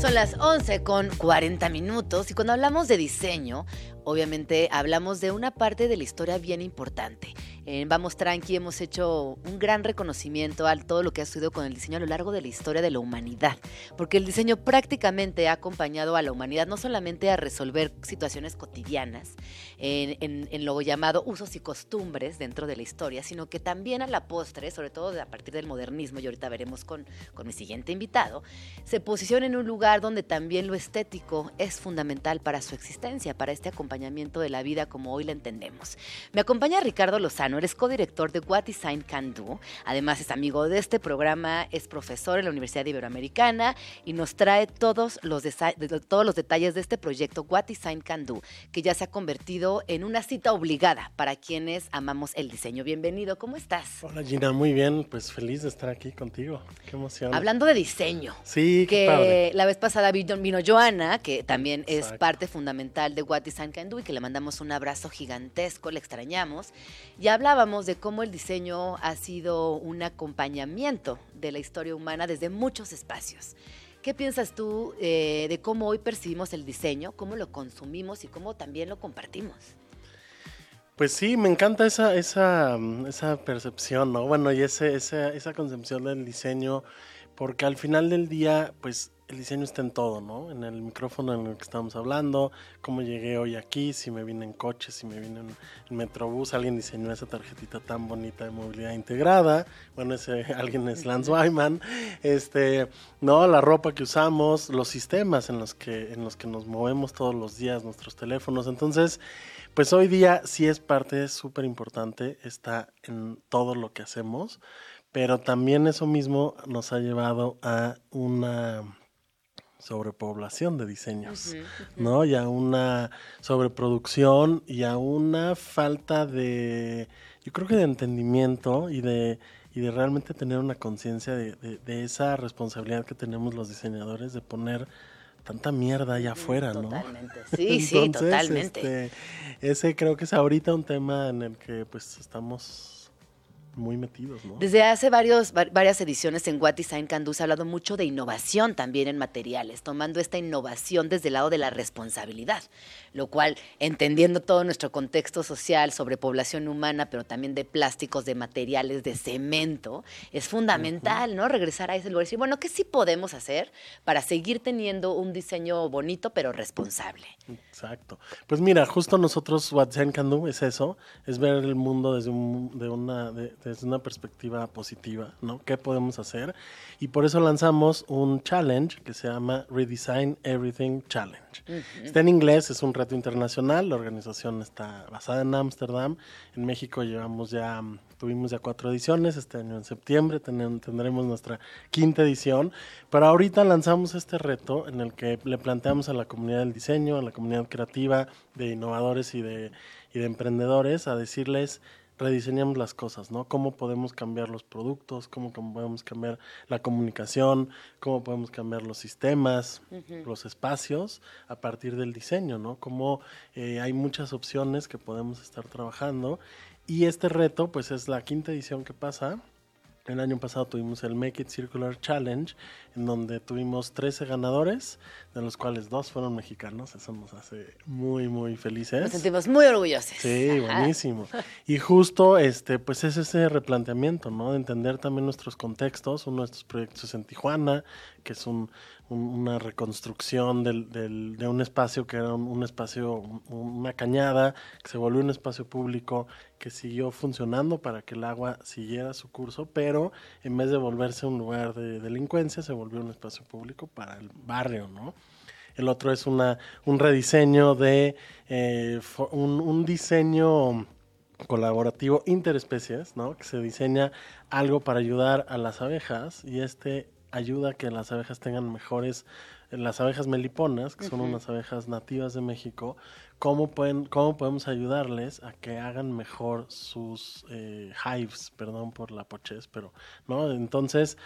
Son las 11 con 40 minutos y cuando hablamos de diseño, obviamente hablamos de una parte de la historia bien importante, en Vamos Tranqui hemos hecho un gran reconocimiento a todo lo que ha sucedido con el diseño a lo largo de la historia de la humanidad, porque el diseño prácticamente ha acompañado a la humanidad no solamente a resolver situaciones cotidianas en, en- en lo llamado usos y costumbres dentro de la historia, sino que también a la postre, sobre todo a partir del modernismo, y ahorita veremos con, con mi siguiente invitado, se posiciona en un lugar donde también lo estético es fundamental para su existencia, para este acompañamiento de la vida como hoy la entendemos. Me acompaña Ricardo Lozano, eres codirector de What Design Can Do, además es amigo de este programa, es profesor en la Universidad Iberoamericana y nos trae todos los, todos los detalles de este proyecto What Design Can Do, que ya se ha convertido en una cita obligada para quienes amamos el diseño. Bienvenido, ¿cómo estás? Hola Gina, muy bien, pues feliz de estar aquí contigo. Qué emoción. Hablando de diseño. Sí, qué que padre. la vez pasada vino, vino Joana, que también es Exacto. parte fundamental de What Design Can Do y que le mandamos un abrazo gigantesco, le extrañamos. Y hablábamos de cómo el diseño ha sido un acompañamiento de la historia humana desde muchos espacios. ¿Qué piensas tú eh, de cómo hoy percibimos el diseño, cómo lo consumimos y cómo también lo compartimos? Pues sí, me encanta esa, esa, esa percepción, ¿no? Bueno, y ese, esa, esa concepción del diseño, porque al final del día, pues el diseño está en todo, ¿no? En el micrófono en el que estamos hablando, cómo llegué hoy aquí, si me vine en coche, si me vine en, en Metrobús, alguien diseñó esa tarjetita tan bonita de movilidad integrada, bueno, ese [laughs] alguien es Lance Wyman, este, no, la ropa que usamos, los sistemas en los que, en los que nos movemos todos los días, nuestros teléfonos, entonces, pues hoy día sí es parte súper importante, está en todo lo que hacemos, pero también eso mismo nos ha llevado a una sobrepoblación de diseños, ¿no? Y a una sobreproducción y a una falta de, yo creo que de entendimiento y de, y de realmente tener una conciencia de, de- de esa responsabilidad que tenemos los diseñadores de poner tanta mierda allá afuera, ¿no? Totalmente. Sí, sí, [laughs] Entonces, totalmente. este, ese creo que es ahorita un tema en el que pues estamos muy metidos, ¿no? Desde hace varios, va- varias ediciones en What Design Can Do se ha hablado mucho de innovación también en materiales, tomando esta innovación desde el lado de la responsabilidad, lo cual, entendiendo todo nuestro contexto social sobre población humana, pero también de plásticos, de materiales, de cemento, es fundamental, ¿no? Regresar a ese lugar y decir, bueno, ¿qué sí podemos hacer para seguir teniendo un diseño bonito, pero responsable? Exacto. Pues mira, justo nosotros What Zen Can Do es eso, es ver el mundo desde, un- de una, de- desde una perspectiva positiva, ¿no? ¿Qué podemos hacer? Y por eso lanzamos un challenge que se llama Redesign Everything Challenge. Está en inglés, es un reto internacional, la organización está basada en Ámsterdam, en México llevamos ya, tuvimos ya cuatro ediciones, este año en septiembre tendremos nuestra quinta edición, pero ahorita lanzamos este reto en el que le planteamos a la comunidad del diseño, a la comunidad creativa, de innovadores y de, y de emprendedores, a decirles, rediseñamos las cosas, ¿no? Cómo podemos cambiar los productos, cómo podemos cambiar la comunicación, cómo podemos cambiar los sistemas, los espacios a partir del diseño, ¿no? Cómo eh, hay muchas opciones que podemos estar trabajando y este reto, pues es la quinta edición que pasa. El año pasado tuvimos el Make It Circular Challenge, en donde tuvimos 13 ganadores, de los cuales dos fueron mexicanos. Eso nos hace muy, muy felices. Nos sentimos muy orgullosos. Sí, Ajá. buenísimo. Y justo este, pues es ese replanteamiento, ¿no? De entender también nuestros contextos. Uno de estos proyectos es en Tijuana, que es un, un- una reconstrucción del, del- de un espacio que era un, un espacio, un- una cañada, que se volvió un espacio público que siguió funcionando para que el agua siguiera su curso, pero en vez de volverse un lugar de delincuencia, se volvió un espacio público para el barrio, ¿no? El otro es una, un rediseño de eh, un diseño colaborativo interespecies, ¿no? Que se diseña algo para ayudar a las abejas y este ayuda a que las abejas tengan mejores, las abejas meliponas, que son unas abejas nativas de México, ¿cómo, pueden, cómo podemos ayudarles a que hagan mejor sus eh, hives, perdón por la pochez, pero, ¿no? Entonces,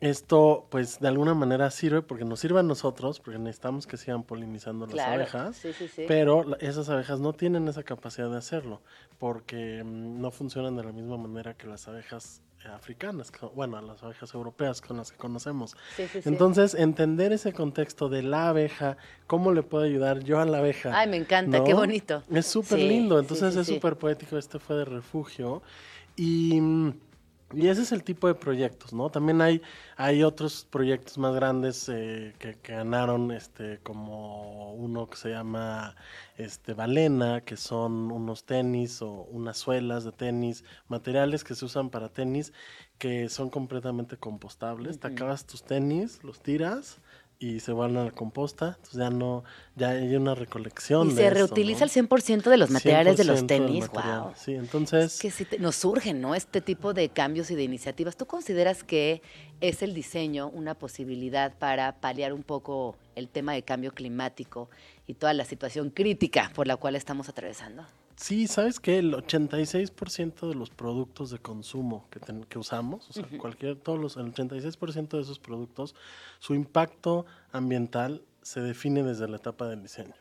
esto, pues, de alguna manera sirve porque nos sirve a nosotros, porque necesitamos que sigan polinizando las Claro, abejas, sí, sí, sí. pero esas abejas no tienen esa capacidad de hacerlo, porque mm, no funcionan de la misma manera que las abejas africanas, bueno, a las abejas europeas con las que conocemos. Sí, sí, sí. Entonces, entender ese contexto de la abeja, cómo le puedo ayudar yo a la abeja. Ay, me encanta, qué bonito. Es súper Sí, lindo, sí, entonces sí, es sí. súper poético, este fue de refugio. Y, mm, y ese es el tipo de proyectos, ¿no? También hay, hay otros proyectos más grandes eh, que, que ganaron, este, como uno que se llama este, Balena, que son unos tenis o unas suelas de tenis, materiales que se usan para tenis, que son completamente compostables. Te acabas tus tenis, los tiras y se van a la composta, entonces ya no, ya hay una recolección. Y de se eso, reutiliza ¿no? el 100% de los materiales de los 100% del tenis. material. Wow. Sí, entonces, Es que sí te- nos surgen, ¿no? Este tipo de cambios y de iniciativas. ¿Tú consideras que es el diseño una posibilidad para paliar un poco el tema de cambio climático y toda la situación crítica por la cual estamos atravesando? Sí, ¿sabes qué? El 86% de los productos de consumo que, ten- que usamos, o sea, cualquier, todos los, el 86% de esos productos, su impacto ambiental se define desde la etapa del diseño.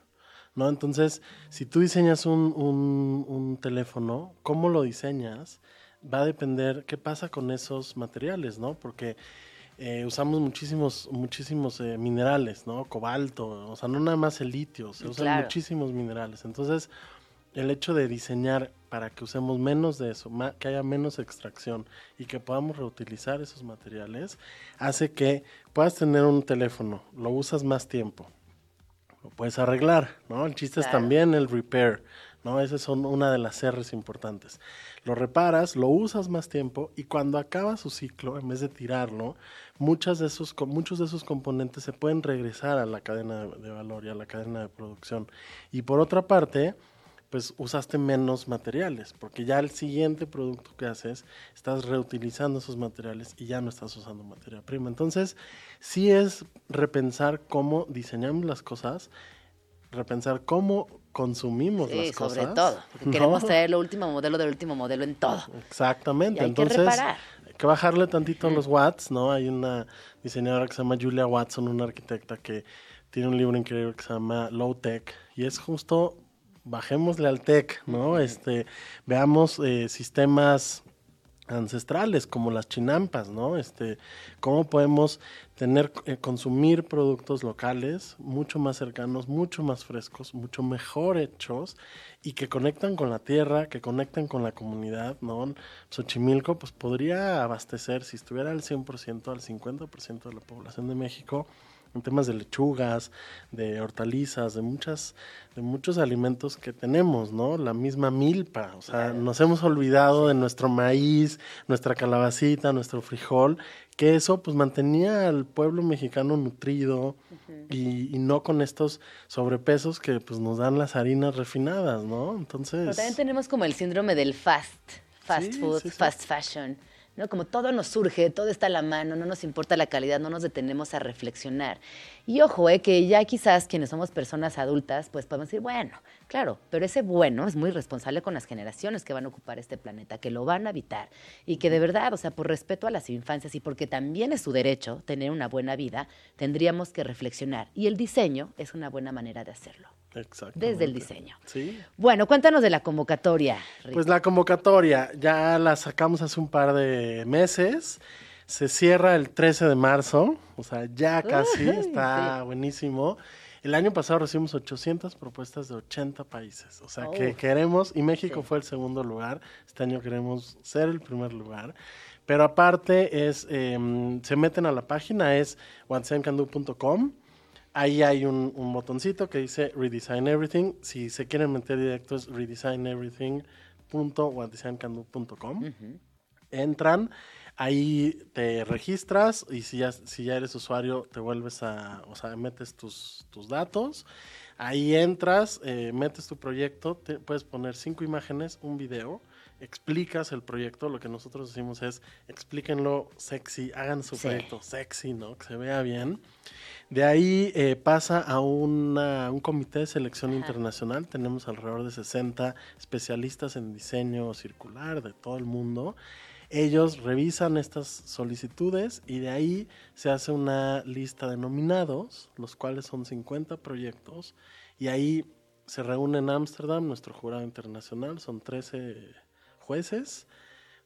¿no? Entonces, si tú diseñas un, un- un teléfono, cómo lo diseñas va a depender qué pasa con esos materiales, ¿no? Porque eh, usamos muchísimos, muchísimos eh, minerales, ¿no? Cobalto, o sea, no nada más el litio, se usan Claro. muchísimos minerales. Entonces, el hecho de diseñar para que usemos menos de eso, que haya menos extracción y que podamos reutilizar esos materiales, hace que puedas tener un teléfono, lo usas más tiempo, lo puedes arreglar, ¿no? El chiste es Claro. también el repair, ¿no? Esas son una de las R's importantes. Lo reparas, lo usas más tiempo y cuando acaba su ciclo, en vez de tirarlo, muchas de esos, muchos de esos componentes se pueden regresar a la cadena de, de valor y a la cadena de producción. Y por otra parte, pues usaste menos materiales, porque ya el siguiente producto que haces, estás reutilizando esos materiales y ya no estás usando materia prima. Entonces, sí es repensar cómo diseñamos las cosas, repensar cómo consumimos Sí, las cosas. sobre todo. Porque [laughs] ¿no? queremos traer lo último modelo del último modelo en todo. Exactamente. Y hay que Entonces, reparar. hay que bajarle tantito los watts, ¿no? Hay una diseñadora que se llama Julia Watson, una arquitecta que tiene un libro increíble que se llama Low Tech y es justo bajémosle al tech, ¿no? Este, veamos eh, sistemas ancestrales como las chinampas, ¿no? Este, cómo podemos tener eh, consumir productos locales mucho más cercanos, mucho más frescos, mucho mejor hechos y que conectan con la tierra, que conectan con la comunidad, ¿no? Xochimilco pues podría abastecer si estuviera al 100% al 50% de la población de México en temas de lechugas, de hortalizas, de muchas, de muchos alimentos que tenemos, ¿no? La misma milpa, o sea, nos hemos olvidado de nuestro maíz, nuestra calabacita, nuestro frijol, que eso pues mantenía al pueblo mexicano nutrido y, y no con estos sobrepesos que pues nos dan las harinas refinadas, ¿no? Entonces, Pero también tenemos como el síndrome del fast, fast Sí, food, sí, sí. fast fashion, ¿no? Como todo nos surge, todo está a la mano, no nos importa la calidad, no nos detenemos a reflexionar. Y ojo, eh, que ya quizás quienes somos personas adultas, pues podemos decir, bueno, claro, pero ese bueno es muy responsable con las generaciones que van a ocupar este planeta, que lo van a habitar y que de verdad, o sea, por respeto a las infancias y porque también es su derecho tener una buena vida, tendríamos que reflexionar. Y el diseño es una buena manera de hacerlo. Desde el diseño. Sí. Bueno, cuéntanos de la convocatoria. Rick. Pues la convocatoria ya la sacamos hace un par de meses. Se cierra el 13 de marzo, o sea, ya casi, Uy, está sí. buenísimo. El año pasado recibimos 800 propuestas de 80 países, o sea, que Oh. queremos, y México Sí. fue el segundo lugar, este año queremos ser el primer lugar. Pero aparte es, em, se meten a la página, es whatsancando.com. Ahí hay un, un botoncito que dice Redesign Everything. Si se quieren meter directo es redesigneverything.whatdesigncando.com. Entran, ahí te registras y si ya, si ya eres usuario te vuelves a, o sea, metes tus, tus datos. Ahí entras, eh, metes tu proyecto, te, puedes poner cinco imágenes, un video, explicas el proyecto. Lo que nosotros decimos es explíquenlo sexy, hagan su Sí. proyecto sexy, ¿no? Que se vea bien. De ahí eh, pasa a una- un comité de selección internacional. Tenemos alrededor de 60 especialistas en diseño circular de todo el mundo. Ellos revisan estas solicitudes y de ahí se hace una lista de nominados, los cuales son 50 proyectos. Y ahí se reúne en Ámsterdam nuestro jurado internacional, son 13 jueces.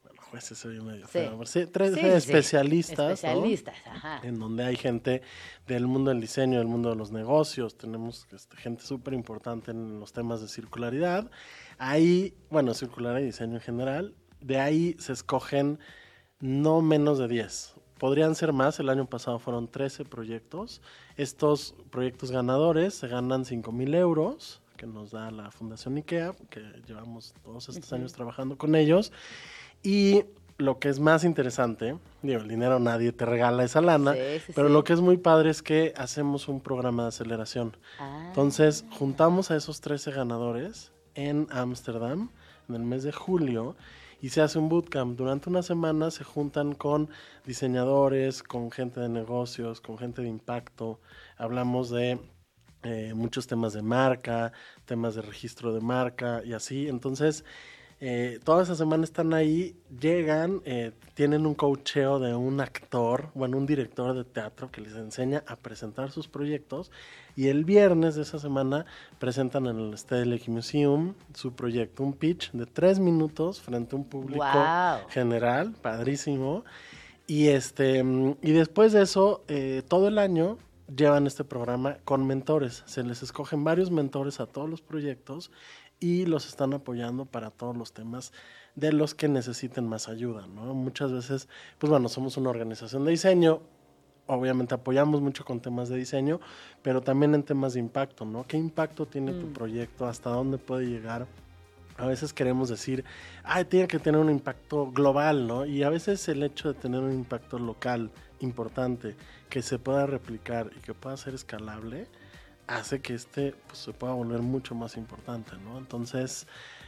Bueno, jueces se oye medio Sí. feo, sí, tres Sí, sí. especialistas, ¿no? Especialistas, ajá. en donde hay gente del mundo del diseño, del mundo de los negocios, tenemos este, gente súper importante en los temas de circularidad. Ahí, bueno, circularidad y diseño en general, de ahí se escogen no menos de 10. Podrían ser más, el año pasado fueron 13 proyectos. Estos proyectos ganadores se ganan 5 mil euros que nos da la Fundación IKEA, que llevamos todos estos años trabajando con ellos. Y lo que es más interesante, digo, el dinero nadie te regala esa lana, Sí, sí, pero sí. lo que es muy padre es que hacemos un programa de aceleración. Ah. Entonces, juntamos a esos 13 ganadores en Ámsterdam en el mes de julio y se hace un bootcamp. Durante una semana se juntan con diseñadores, con gente de negocios, con gente de impacto. Hablamos de eh, muchos temas de marca, temas de registro de marca y así. Entonces, eh, toda esa semana están ahí, llegan, eh, tienen un coacheo de un actor, bueno, un director de teatro que les enseña a presentar sus proyectos y el viernes de esa semana presentan en el Stedelijk Museum su proyecto, un pitch de tres minutos frente a un público Guau. general, padrísimo. Y, este, mm, y después de eso, eh, todo el año llevan este programa con mentores. Se les escogen varios mentores a todos los proyectos y los están apoyando para todos los temas de los que necesiten más ayuda, ¿no? Muchas veces, pues bueno, somos una organización de diseño, obviamente apoyamos mucho con temas de diseño, pero también en temas de impacto, ¿no? ¿Qué impacto tiene tu proyecto? ¿Hasta dónde puede llegar? A veces queremos decir, ah, tiene que tener un impacto global, ¿no? Y a veces el hecho de tener un impacto local importante, que se pueda replicar y que pueda ser escalable, hace que este pues, se pueda volver mucho más importante, ¿no? Entonces,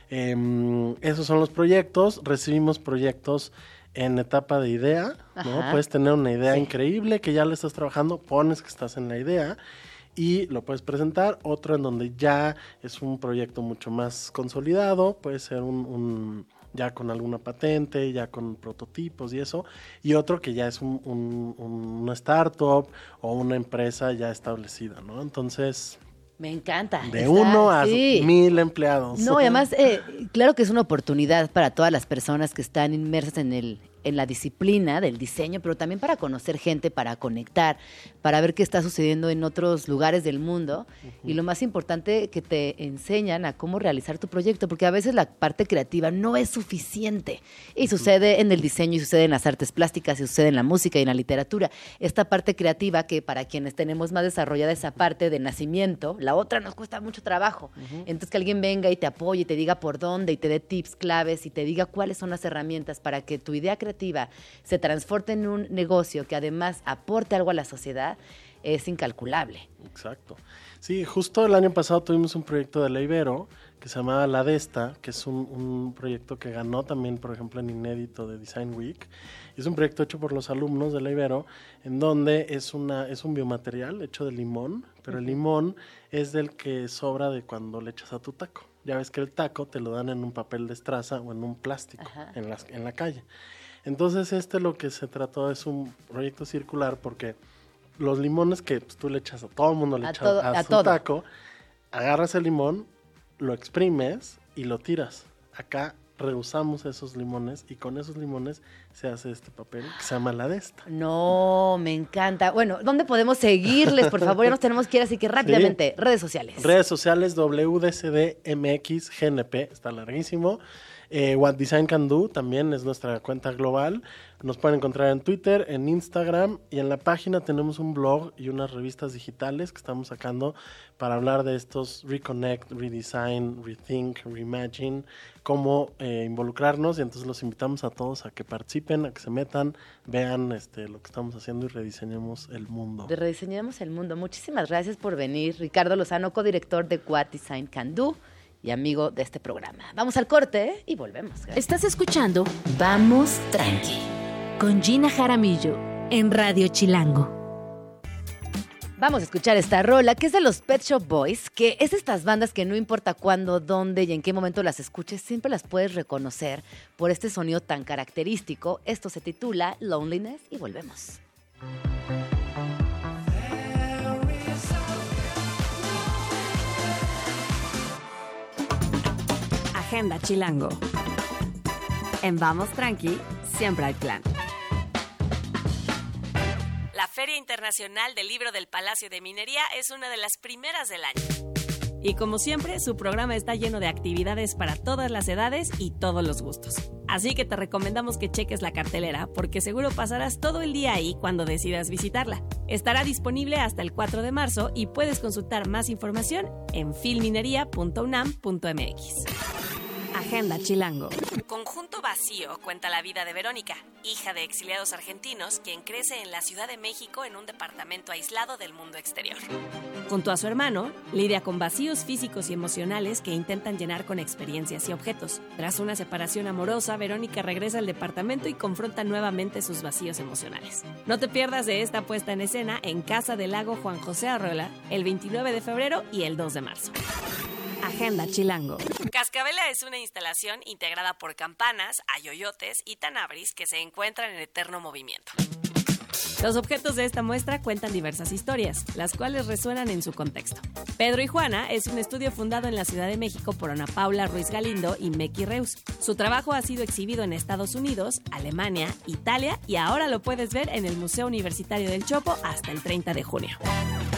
em, esos son los proyectos. Recibimos proyectos en etapa de idea, ¿no? Ajá. Puedes tener una idea Sí. increíble que ya le estás trabajando, pones que estás en la idea y lo puedes presentar. Otro en donde ya es un proyecto mucho más consolidado, puede ser un, un- ya con alguna patente, ya con prototipos y eso. Y otro que ya es un, un- un- una startup o una empresa ya establecida, ¿no? Entonces, Me encanta. de Está- uno a sí. mil empleados. No, y además, eh, claro que es una oportunidad para todas las personas que están inmersas en el en la disciplina del diseño, pero también para conocer gente, para conectar, para ver qué está sucediendo en otros lugares del mundo. Y lo más importante, que te enseñan a cómo realizar tu proyecto, porque a veces la parte creativa no es suficiente. Y sucede en el diseño, y sucede en las artes plásticas, y sucede en la música y en la literatura. Esta parte creativa que para quienes tenemos más desarrollada esa parte de nacimiento, la otra nos cuesta mucho trabajo. Entonces que alguien venga y te apoye, y te diga por dónde, y te dé tips claves, y te diga cuáles son las herramientas para que tu idea creativa se transforme en un negocio que además aporte algo a la sociedad, es incalculable. Exacto. Sí, justo el año pasado tuvimos un proyecto de la Ibero que se llamaba La Desta, que es un, un proyecto que ganó también, por ejemplo, en Inédito de Design Week. Es un proyecto hecho por los alumnos de la Ibero, en donde es, una, es un biomaterial hecho de limón, pero el limón es del que sobra de cuando le echas a tu taco. Ya ves que el taco te lo dan en un papel de estraza o en un plástico en, las, en la calle. Entonces este lo que se trató es un proyecto circular porque los limones que pues, tú le echas a todo el mundo le A echas todo- a, a su todo. taco, agarras el limón, lo exprimes y lo tiras. Acá reusamos esos limones y con esos limones se hace este papel que se llama la desta. No, me encanta. Bueno, ¿dónde podemos seguirles? Por favor, ya nos tenemos que ir, así que [laughs] rápidamente, redes sociales. Redes sociales WDCDMX GNP, está larguísimo. Eh, What Design Can Do también es nuestra cuenta global. Nos pueden encontrar en Twitter, en Instagram y en la página tenemos un blog y unas revistas digitales que estamos sacando para hablar de estos Reconnect, Redesign, Rethink, Reimagine, cómo eh, involucrarnos y entonces los invitamos a todos a que participen, a que se metan, vean este, lo que estamos haciendo y rediseñemos el mundo. Rediseñemos el Mundo. Muchísimas gracias por venir. Ricardo Lozano, codirector de What Design Can Do y amigo de este programa. Vamos al corte y volvemos. Gracias. Estás escuchando Vamos Tranqui con Gina Jaramillo en Radio Chilango. Vamos a escuchar esta rola que es de los Pet Shop Boys, que es estas bandas que no importa cuándo, dónde y en qué momento las escuches, siempre las puedes reconocer por este sonido tan característico. Esto se titula Loneliness y volvemos. Agenda Chilango. En Vamos Tranqui, siempre hay plan. La Feria Internacional del Libro del Palacio de Minería es una de las primeras del año. Y como siempre, su programa está lleno de actividades para todas las edades y todos los gustos. Así que te recomendamos que cheques la cartelera porque seguro pasarás todo el día ahí cuando decidas visitarla. Estará disponible hasta el 4 de marzo y puedes consultar más información en filminería.unam.mx. Agenda Chilango. Conjunto Vacío cuenta la vida de Verónica, hija de exiliados argentinos, quien crece en la Ciudad de México en un departamento aislado del mundo exterior. Junto a su hermano, lidia con vacíos físicos y emocionales que intentan llenar con experiencias y objetos. Tras una separación amorosa, Verónica regresa al departamento y confronta nuevamente sus vacíos emocionales. No te pierdas de esta puesta en escena en Casa del Lago Juan José Arrola el 29 de febrero y el 2 de marzo. Agenda Chilango. Cascabela es una instalación integrada por campanas, ayoyotes y tanabris que se encuentran en eterno movimiento. Los objetos de esta muestra cuentan diversas historias, las cuales resuenan en su contexto. Pedro y Juana es un estudio fundado en la Ciudad de México por Ana Paula Ruiz Galindo y Meki Reus. Su trabajo ha sido exhibido en Estados Unidos, Alemania, Italia y ahora lo puedes ver en el Museo Universitario del Chopo hasta el 30 de junio.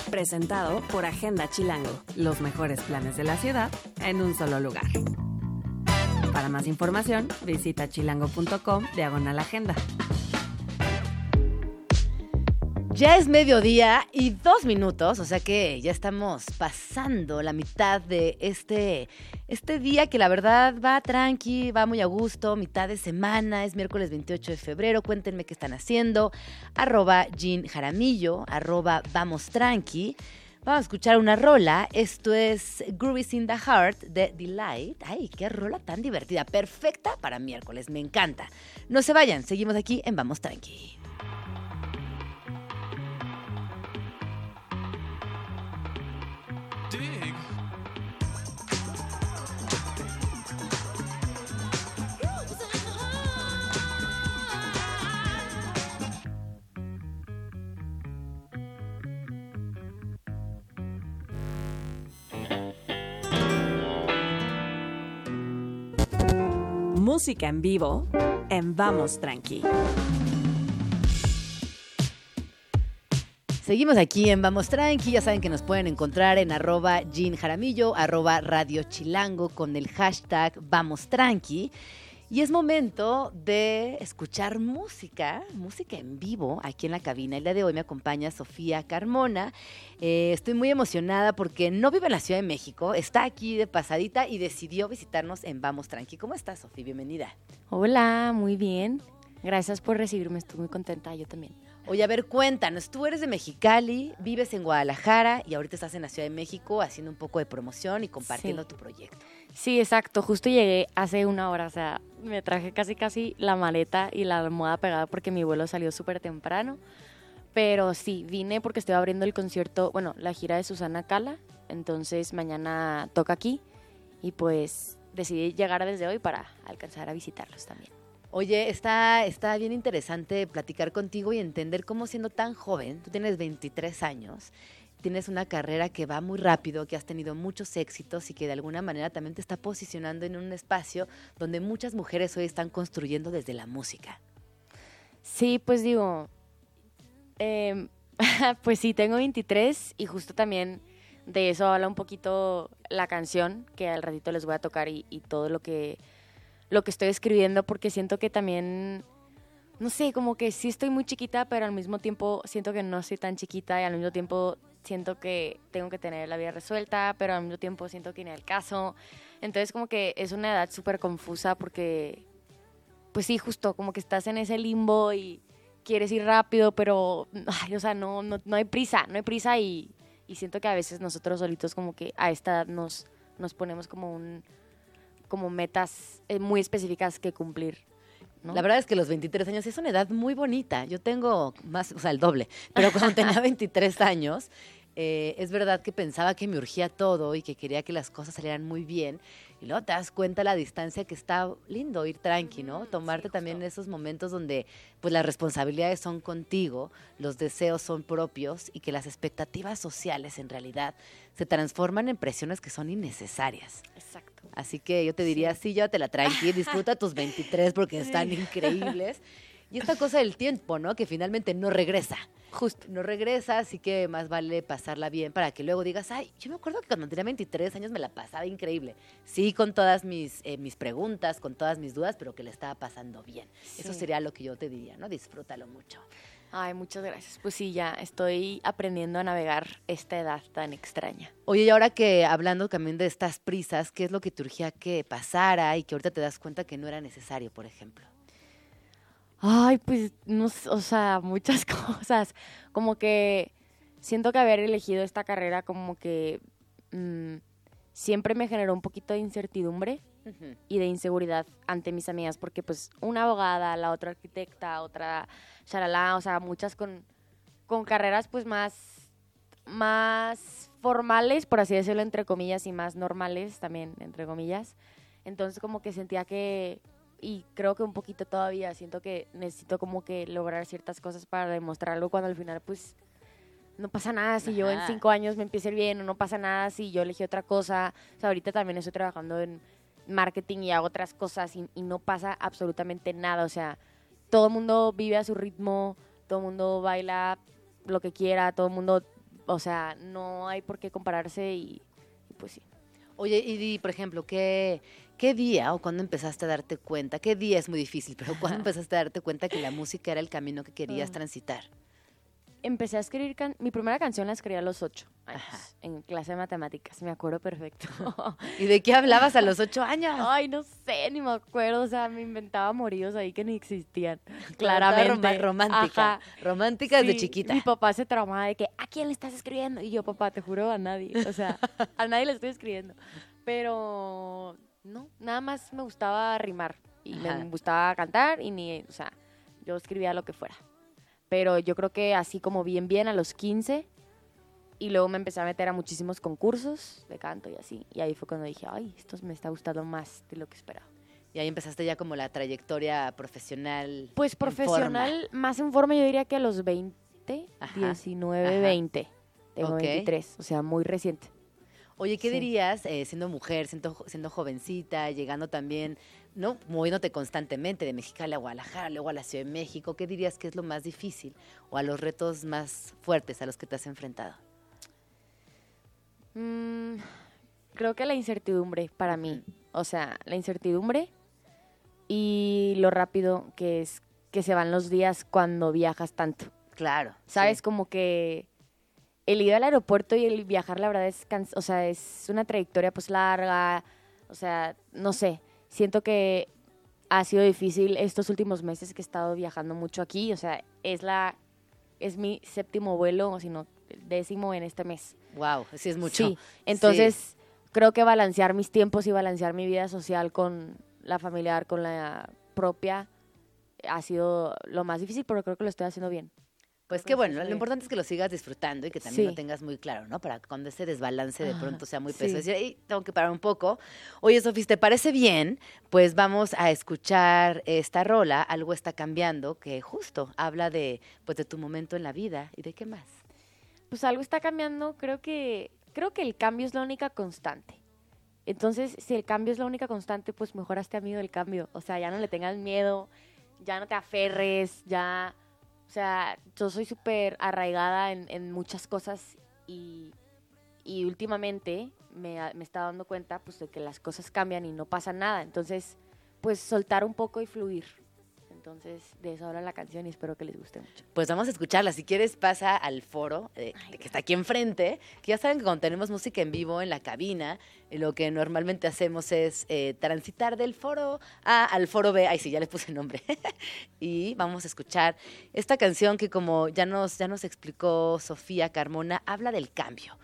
Presentado por Agenda Chilango, los mejores planes de la ciudad en un solo lugar. Para más información, visita chilango.com diagonal agenda. Ya es mediodía y dos minutos, o sea que ya estamos pasando la mitad de este, este día que la verdad va tranqui, va muy a gusto, mitad de semana, es miércoles 28 de febrero, cuéntenme qué están haciendo, arroba Jean Jaramillo, arroba Vamos Tranqui. Vamos a escuchar una rola, esto es Groovies in the Heart de Delight. Ay, qué rola tan divertida, perfecta para miércoles, me encanta. No se vayan, seguimos aquí en Vamos Tranqui. Música en vivo en Vamos Tranqui. Seguimos aquí en Vamos Tranqui, ya saben que nos pueden encontrar en arroba Jean Jaramillo, arroba Radio Chilango con el hashtag Vamos Tranqui. Y es momento de escuchar música, música en vivo aquí en la cabina. El día de hoy me acompaña Sofía Carmona. Eh, estoy muy emocionada porque no vive en la Ciudad de México, está aquí de pasadita y decidió visitarnos en Vamos Tranqui. ¿Cómo estás, Sofía? Bienvenida. Hola, muy bien. Gracias por recibirme, estoy muy contenta, yo también. Oye, a ver, cuéntanos, tú eres de Mexicali, vives en Guadalajara y ahorita estás en la Ciudad de México haciendo un poco de promoción y compartiendo tu proyecto. Sí, exacto. Justo llegué hace una hora, o sea, me traje casi casi la maleta y la almohada pegada porque mi vuelo salió súper temprano. Pero sí, vine porque estoy abriendo el concierto, bueno, la gira de Susana Cala. Entonces mañana toca aquí y pues decidí llegar desde hoy para alcanzar a visitarlos también. Oye, está, está bien interesante platicar contigo y entender cómo siendo tan joven, tú tienes 23 años, tienes una carrera que va muy rápido, que has tenido muchos éxitos y que de alguna manera también te está posicionando en un espacio donde muchas mujeres hoy están construyendo desde la música. Sí, pues digo, em, [laughs] pues sí, tengo 23 y justo también de eso habla un poquito la canción que al ratito les voy a tocar y, y todo lo que, lo que estoy escribiendo porque siento que también no sé, como que sí estoy muy chiquita, pero al mismo tiempo siento que no soy tan chiquita y al mismo tiempo siento que tengo que tener la vida resuelta, pero al mismo tiempo siento que ni el caso. Entonces como que es una edad súper confusa porque, pues sí, justo como que estás en ese limbo y quieres ir rápido, pero, ay, o sea, no, no, no, hay prisa, no hay prisa y, y, siento que a veces nosotros solitos como que a esta edad nos, nos ponemos como un como metas eh, muy específicas que cumplir. ¿No? La verdad es que los 23 años es una edad muy bonita. Yo tengo más, o sea, el doble. Pero cuando [laughs] tenía 23 años, eh, es verdad que pensaba que me urgía todo y que quería que las cosas salieran muy bien. Y luego te das cuenta la distancia que está lindo ir tranqui, ¿no? Tomarte también esos momentos donde pues las responsabilidades son contigo, los deseos son propios y que las expectativas sociales en realidad se transforman en presiones que son innecesarias. Exacto. Así que yo te diría, sí, llévatela tranqui, disfruta tus 23 porque [laughs] están increíbles. Y esta cosa del tiempo, ¿no? Que finalmente no regresa. Justo. No regresa, así que más vale pasarla bien para que luego digas, ay, yo me acuerdo que cuando tenía 23 años me la pasaba increíble. Sí, con todas mis, eh, mis preguntas, con todas mis dudas, pero que le estaba pasando bien. Eso Sí. sería lo que yo te diría, ¿no? Disfrútalo mucho. Ay, muchas gracias. Pues sí, ya estoy aprendiendo a navegar esta edad tan extraña. Oye, y ahora que hablando también de estas prisas, ¿qué es lo que te urgía que pasara y que ahorita te das cuenta que no era necesario, por ejemplo? Ay, pues, no, o sea, muchas [laughs] cosas. Como que siento que haber elegido esta carrera como que mm, siempre me generó un poquito de incertidumbre y de inseguridad ante mis amigas, porque pues una abogada, la otra arquitecta, otra shalala, o sea, muchas con, con carreras pues más, más formales, por así decirlo, entre comillas, y más normales también, entre comillas. Entonces como que sentía que, y creo que un poquito todavía, siento que necesito como que lograr ciertas cosas para demostrarlo cuando al final pues no pasa nada si yo en Ajá. cinco años me empiezo bien o no pasa nada si yo elegí otra cosa. O sea, ahorita también estoy trabajando en marketing y hago otras cosas y, y no pasa absolutamente nada. O sea, todo el mundo vive a su ritmo, todo el mundo baila lo que quiera, todo el mundo, o sea, no hay por qué compararse y, y pues sí. Oye, y di, por ejemplo, ¿qué, ¿qué día o cuándo empezaste a darte cuenta? ¿Qué día es muy difícil, pero cuándo empezaste a darte cuenta que la música era el camino que querías Ah. transitar? Empecé a escribir, can- mi primera canción la escribí a los ocho años, en clase de matemáticas, me acuerdo perfecto. ¿Y de qué hablabas a los ocho años? Ay, no sé, ni me acuerdo, o sea, me inventaba moríos ahí que ni existían. [laughs] Claramente. roma- romántica. Ajá. Romántica desde Sí, chiquita. Mi papá se traumaba de que, ¿a quién le estás escribiendo? Y yo, papá, te juro, a nadie. O sea, [laughs] a nadie le estoy escribiendo. Pero, no, nada más me gustaba rimar. Y Ajá. me gustaba cantar y ni, o sea, yo escribía lo que fuera. Pero yo creo que así como bien, bien a los 15. Y luego me empecé a meter a muchísimos concursos de canto y así. Y ahí fue cuando dije, ay, esto me está gustando más de lo que esperaba. Y ahí empezaste ya como la trayectoria profesional. Pues en forma. profesional, más en forma yo diría que a los 20, Ajá, 19, ajá. 20. Tengo Ok. 23, o sea, muy reciente. Oye, ¿qué Sí. dirías eh, siendo mujer, siendo, siendo jovencita, llegando también, ¿no? Moviéndote constantemente de Mexicali a Guadalajara, luego a la Ciudad de México, ¿qué dirías que es lo más difícil o a los retos más fuertes a los que te has enfrentado? Mm, creo que la incertidumbre para mí, o sea, la incertidumbre y lo rápido que es que se van los días cuando viajas tanto. Claro. ¿Sabes? sí. Como que el ir al aeropuerto y el viajar, la verdad, es, o sea, es una trayectoria pues larga, o sea, no sé, siento que ha sido difícil estos últimos meses que he estado viajando mucho aquí, o sea, es la, es mi séptimo vuelo, o si no, décimo en este mes. Wow, sí es mucho. Sí, entonces creo que balancear mis tiempos y balancear mi vida social con la familiar, con la propia, ha sido lo más difícil, pero creo que lo estoy haciendo bien. Pues qué que bueno, lo importante es que lo sigas disfrutando y que también lo Sí. tengas muy claro, ¿no? Para cuando ese desbalance de Ajá, pronto sea muy sí. pesado, decir, "Ey, tengo que parar un poco. Oye, Sofis, ¿te parece bien? Pues vamos a escuchar esta rola, Algo está cambiando, que justo habla de, pues, de tu momento en la vida y de qué más. pues algo está cambiando. Creo que, creo que el cambio es la única constante. Entonces, si el cambio es la única constante, pues mejor hazte amigo del cambio. O sea, ya no le tengas miedo, ya no te aferres, ya... O sea, yo soy súper arraigada en, en muchas cosas y, y últimamente me, me está dando cuenta pues de que las cosas cambian y no pasa nada. Entonces, pues soltar un poco y fluir. Entonces, de eso habla la canción y espero que les guste mucho. Pues vamos a escucharla. Si quieres, pasa al foro eh, Ay, que está aquí enfrente. Que ya saben que cuando tenemos música en vivo en la cabina, eh, lo que normalmente hacemos es eh, transitar del foro A al foro B. Ay, sí, ya le puse nombre. [laughs] y vamos a escuchar esta canción que, como ya nos, ya nos explicó Sofía Carmona, habla del cambio.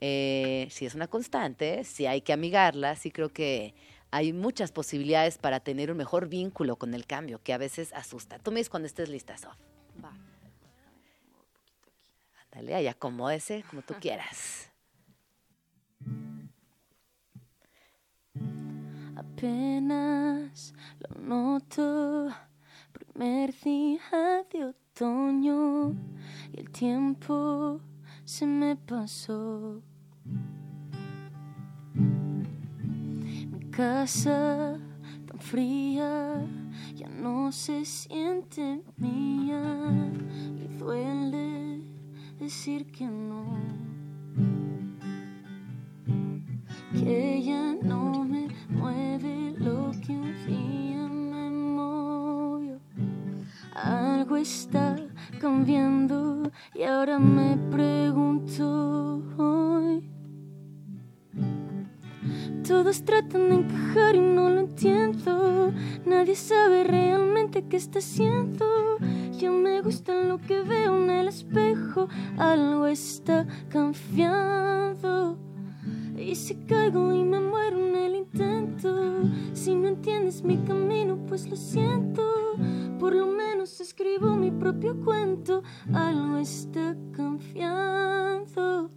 Eh, si es una constante, si hay que amigarla, sí creo que hay muchas posibilidades para tener un mejor vínculo con el cambio, que a veces asusta. Tú me dices cuando estés lista, Sof. Va. Dale, ahí acomódese como tú quieras. Apenas lo noto, primer día de otoño y el tiempo se me pasó. Casa tan fría ya no se siente mía y duele decir que no. Que ya no me mueve lo que un día me movió. Algo está cambiando y ahora me pregunto hoy. Todos tratan de encajar y no lo entiendo. Nadie sabe realmente qué está haciendo. Ya me gusta lo que veo en el espejo. Algo está cambiando. Y si caigo y me muero en el intento, si no entiendes mi camino, pues lo siento. Por lo menos escribo mi propio cuento. Algo está cambiando.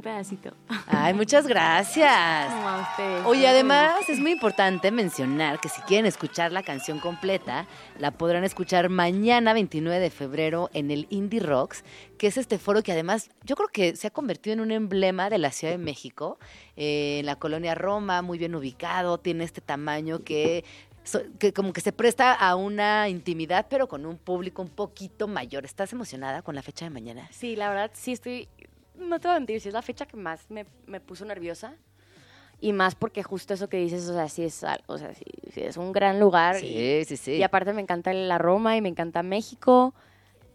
Un pedacito. Ay, muchas gracias. No, a ustedes. Oye, además es muy importante mencionar que si quieren escuchar la canción completa, la podrán escuchar mañana 29 de febrero en el Indie Rocks, que es este foro que además yo creo que se ha convertido en un emblema de la Ciudad de México, eh, en la colonia Roma, muy bien ubicado, tiene este tamaño que so- que como que se presta a una intimidad, pero con un público un poquito mayor. ¿Estás emocionada con la fecha de mañana? Sí, la verdad sí estoy, no te voy a mentir, sí es la fecha que más me, me puso nerviosa. Y más porque justo eso que dices, o sea, sí es, o sea, sí, sí es un gran lugar. y, Sí, sí, sí. y aparte me encanta la Roma y me encanta México.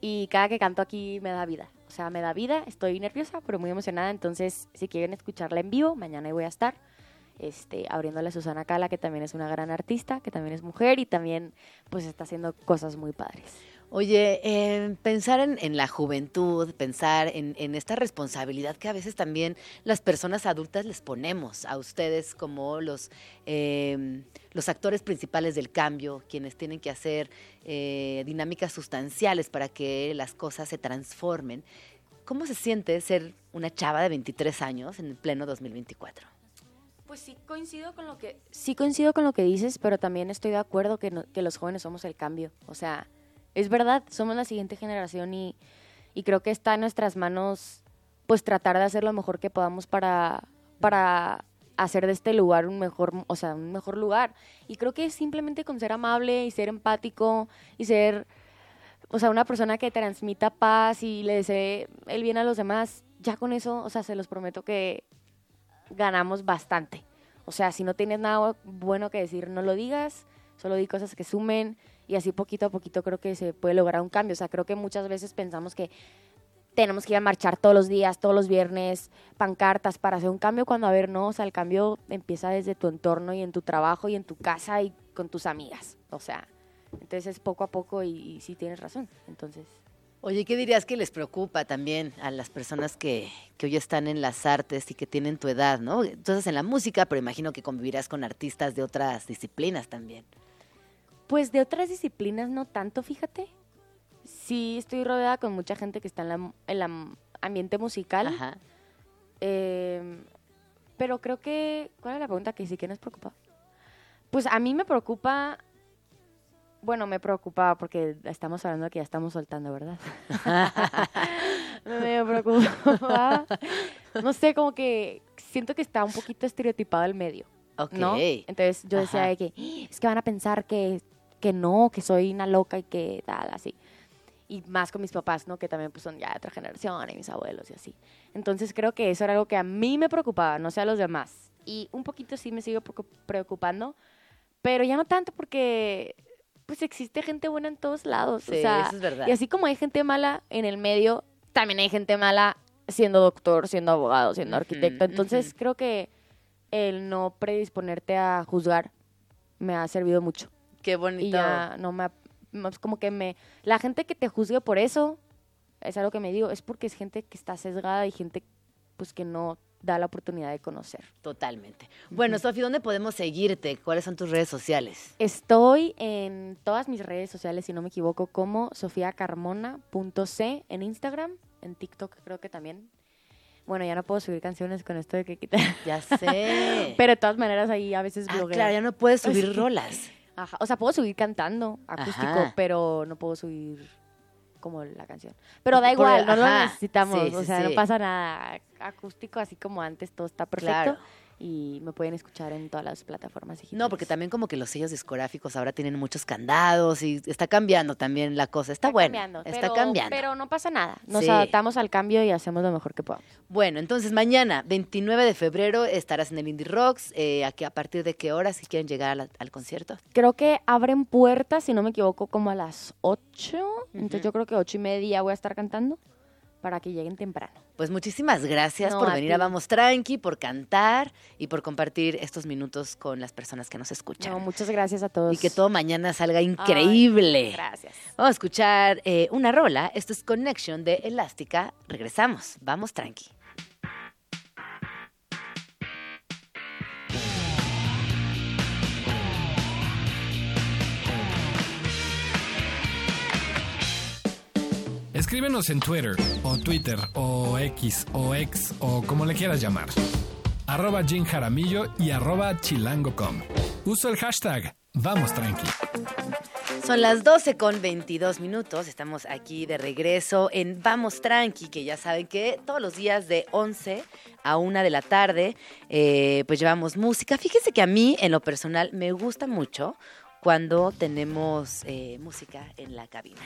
Y cada que canto aquí me da vida. O sea, me da vida, estoy nerviosa, pero muy emocionada. Entonces, si quieren escucharla en vivo, mañana ahí voy a estar. Este, abriéndole a Susana Cala, que también es una gran artista, que también es mujer y también pues está haciendo cosas muy padres. Oye, eh, pensar en, en la juventud, pensar en, en esta responsabilidad que a veces también las personas adultas les ponemos a ustedes como los, eh, los actores principales del cambio, quienes tienen que hacer eh, dinámicas sustanciales para que las cosas se transformen. ¿Cómo se siente ser una chava de 23 años en el pleno 2024? Pues sí coincido con lo que sí coincido con lo que dices, pero también estoy de acuerdo que, no- que los jóvenes somos el cambio. O sea, es verdad, somos la siguiente generación y, y creo que está en nuestras manos pues tratar de hacer lo mejor que podamos para, para hacer de este lugar un mejor, o sea, un mejor lugar. Y creo que simplemente con ser amable y ser empático y ser, o sea, una persona que transmita paz y le desee el bien a los demás, ya con eso, o sea, se los prometo que ganamos bastante. O sea, si no tienes nada bueno que decir, no lo digas, solo di cosas que sumen y así poquito a poquito creo que se puede lograr un cambio. O sea, creo que muchas veces pensamos que tenemos que ir a marchar todos los días, todos los viernes, pancartas para hacer un cambio, cuando a ver, no, o sea, el cambio empieza desde tu entorno y en tu trabajo y en tu casa y con tus amigas. O sea, entonces es poco a poco y, y sí tienes razón. Entonces, Oye, ¿qué dirías que les preocupa también a las personas que, que hoy están en las artes y que tienen tu edad, ¿no? Entonces en la música, pero imagino que convivirás con artistas de otras disciplinas también. Pues de otras disciplinas no tanto, fíjate. Sí estoy rodeada con mucha gente que está en la, en la ambiente musical. Ajá. Eh, pero creo que... ¿Cuál es la pregunta? Que sí que nos preocupa. Pues a mí me preocupa... Bueno, me preocupa porque estamos hablando que ya estamos soltando, ¿verdad? [laughs] me preocupa. No sé, como que siento que está un poquito estereotipado el medio. Ok. ¿no? Entonces yo decía Ajá. de que "Ah, es que van a pensar que, que no, que soy una loca y que tal, así. Y más con mis papás, ¿no? Que también pues, son ya de otra generación y mis abuelos y así. Entonces creo que eso era algo que a mí me preocupaba, no sé a los demás. Y un poquito sí me sigo preocu- preocupando, pero ya no tanto porque pues existe gente buena en todos lados. Sí, o sea, eso es verdad. Y así como hay gente mala en el medio, también hay gente mala siendo doctor, siendo abogado, siendo Ujú, arquitecto. Entonces ujú. creo que el no predisponerte a juzgar me ha servido mucho. Qué bonito. Y ya no me... como que me... La gente que te juzgue por eso, es algo que me digo, es porque es gente que está sesgada y gente pues que no da la oportunidad de conocer. Totalmente. Bueno, Sofi, ¿dónde podemos seguirte? ¿Cuáles son tus redes sociales? Estoy en todas mis redes sociales, si no me equivoco, como sofiacarmona.c en Instagram, en TikTok creo que también. Bueno, ya no puedo subir canciones con esto de que quitar. Ya sé. [laughs] Pero de todas maneras ahí a veces Ah, blogueo. claro, ya no puedes [laughs] subir rolas. Ajá, O sea, puedo subir cantando acústico, Ajá. pero no puedo subir como la canción. Pero da Por- igual, no lo ajá. necesitamos. Sí, o sea, sí. no pasa nada. Acústico, así como antes, todo está perfecto. Claro. Y me pueden escuchar en todas las plataformas digitales. No, porque también como que los sellos discográficos ahora tienen muchos candados y está cambiando también la cosa. Está, Está bueno, cambiando, está pero- cambiando. Pero no pasa nada. Nos Sí. adaptamos al cambio y hacemos lo mejor que podamos. Bueno, entonces mañana, 29 de febrero, estarás en el Indie Rocks. Eh, aquí, ¿A partir de qué hora si quieren llegar la- al concierto? Creo que abren puertas, si no me equivoco, como a las 8. Entonces yo creo que ocho y media voy a estar cantando para que lleguen temprano. Pues muchísimas gracias No, por a venir ti. a Vamos Tranqui, por cantar y por compartir estos minutos con las personas que nos escuchan. No, muchas gracias a todos. y que todo mañana salga increíble. Gracias. Vamos a escuchar eh, una rola. Esto es Connection de Elástica. Regresamos. Vamos tranqui. Escríbenos en Twitter, o Twitter, o X, o X, o como le quieras llamar. Arroba Jim Jaramillo y arroba chilango.com. Uso el hashtag Vamos Tranqui. Son las 12 con 22 minutos. Estamos aquí de regreso en Vamos Tranqui, que ya saben que todos los días de 11 a 1 de la tarde, eh, pues llevamos música. Fíjense que a mí, en lo personal, me gusta mucho cuando tenemos eh, música en la cabina.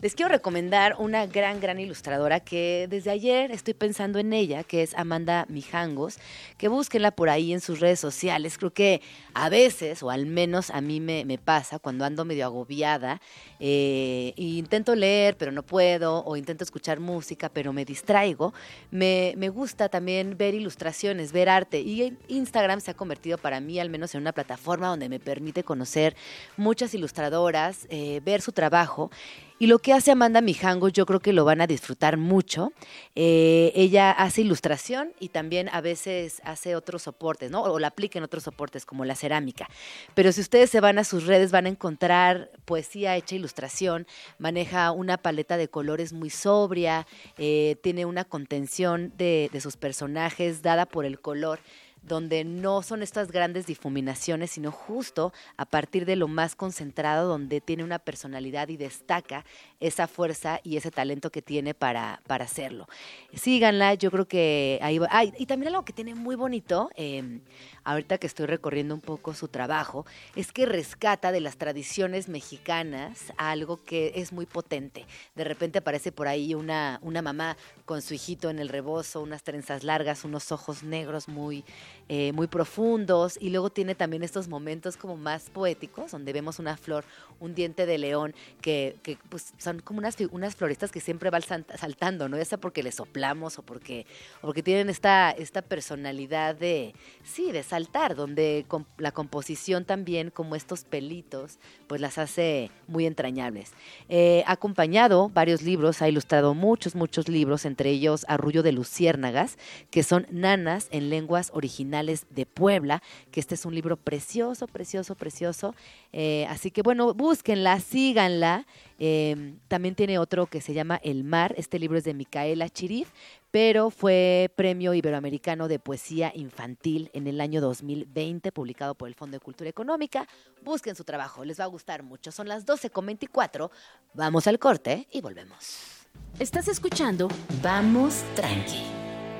Les quiero recomendar una gran, gran ilustradora que desde ayer estoy pensando en ella, que es Amanda Mijangos, que búsquenla por ahí en sus redes sociales. Creo que a veces, o al menos a mí me, me pasa, cuando ando medio agobiada, eh, e intento leer, pero no puedo, o intento escuchar música, pero me distraigo, me, me gusta también ver ilustraciones, ver arte. Y Instagram se ha convertido para mí, al menos, en una plataforma donde me permite conocer muchas ilustradoras, eh, ver su trabajo. Y lo que hace Amanda Mijango, yo creo que lo van a disfrutar mucho. Eh, ella hace ilustración y también a veces hace otros soportes, ¿no? O la aplica en otros soportes, como la cerámica. Pero si ustedes se van a sus redes, van a encontrar poesía hecha ilustración. Maneja una paleta de colores muy sobria, eh, tiene una contención de, de sus personajes dada por el color donde no son estas grandes difuminaciones, sino justo a partir de lo más concentrado, donde tiene una personalidad y destaca esa fuerza y ese talento que tiene para, para hacerlo. Síganla, yo creo que ahí va. Ay, y también algo que tiene muy bonito, eh, ahorita que estoy recorriendo un poco su trabajo, es que rescata de las tradiciones mexicanas algo que es muy potente. De repente aparece por ahí una, una mamá con su hijito en el rebozo, unas trenzas largas, unos ojos negros muy, eh, muy profundos, y luego tiene también estos momentos como más poéticos, donde vemos una flor, un diente de león, que, que, pues, son como unas, unas floristas que siempre van salt- saltando, ¿no? Ya sea porque le soplamos o porque, o porque tienen esta, esta personalidad de, sí, de saltar, donde com- la composición también, como estos pelitos, pues las hace muy entrañables. Eh, ha acompañado varios libros, ha ilustrado muchos, muchos libros, entre ellos Arrullo de Luciérnagas, que son nanas en lenguas originales de Puebla, que este es un libro precioso, precioso, precioso. Eh, así que bueno, búsquenla, síganla. Eh, también tiene otro que se llama El Mar, este libro es de Micaela Chirif, pero fue Premio Iberoamericano de Poesía Infantil en el año 2020, publicado por el Fondo de Cultura Económica. Busquen su trabajo, les va a gustar mucho. Son las 12.24, vamos al corte y volvemos. Estás escuchando Vamos Tranqui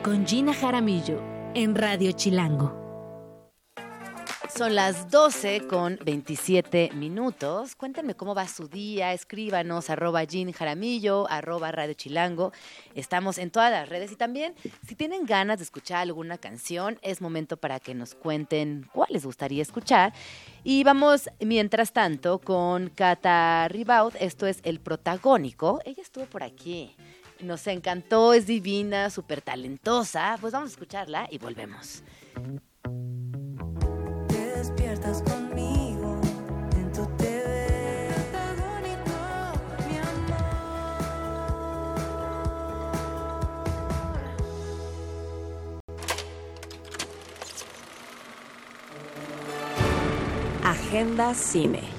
con Gina Jaramillo en Radio Chilango. Son las 12 con 27 minutos. Cuéntenme cómo va su día. Escríbanos arroba Jean Jaramillo, arroba Radio Chilango. Estamos en todas las redes y también si tienen ganas de escuchar alguna canción, es momento para que nos cuenten cuál les gustaría escuchar. Y vamos, mientras tanto, con Cata Ribaud. Esto es El Protagónico. Ella estuvo por aquí. Nos encantó, es divina, súper talentosa. Pues vamos a escucharla y volvemos. Despiertas conmigo en tu TV. Mi amor. Agenda Cine.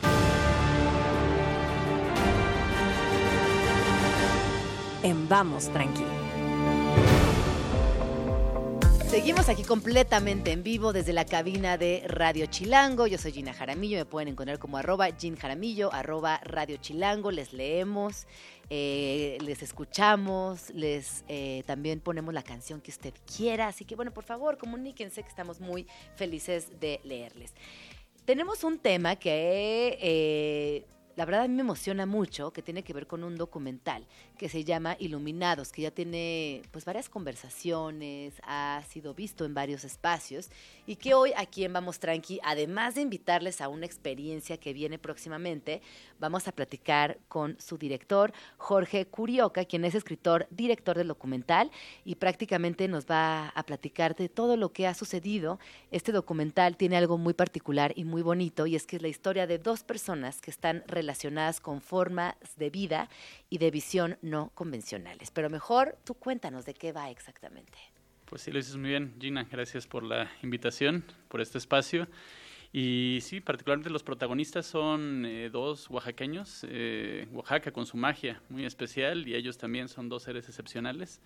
En Vamos Tranqui. Seguimos aquí completamente en vivo desde la cabina de Radio Chilango. Yo soy Gina Jaramillo, me pueden encontrar como arroba Gin Jaramillo, arroba Radio Chilango, les leemos, eh, les escuchamos, les eh, también ponemos la canción que usted quiera. Así que bueno, por favor, comuníquense que estamos muy felices de leerles. Tenemos un tema que eh, la verdad a mí me emociona mucho, que tiene que ver con un documental que se llama Iluminados, que ya tiene pues varias conversaciones, ha sido visto en varios espacios y que hoy aquí en Vamos Tranqui, además de invitarles a una experiencia que viene próximamente, vamos a platicar con su director, Jorge Curioca, quien es escritor, director del documental y prácticamente nos va a platicar de todo lo que ha sucedido. Este documental tiene algo muy particular y muy bonito y es que es la historia de dos personas que están relacionadas con formas de vida y de visión no convencionales. Pero mejor tú cuéntanos de qué va exactamente. Pues sí, lo dices muy bien, Gina. Gracias por la invitación, por este espacio. Y sí, particularmente los protagonistas son eh, dos oaxaqueños, eh, Oaxaca con su magia muy especial y ellos también son dos seres excepcionales.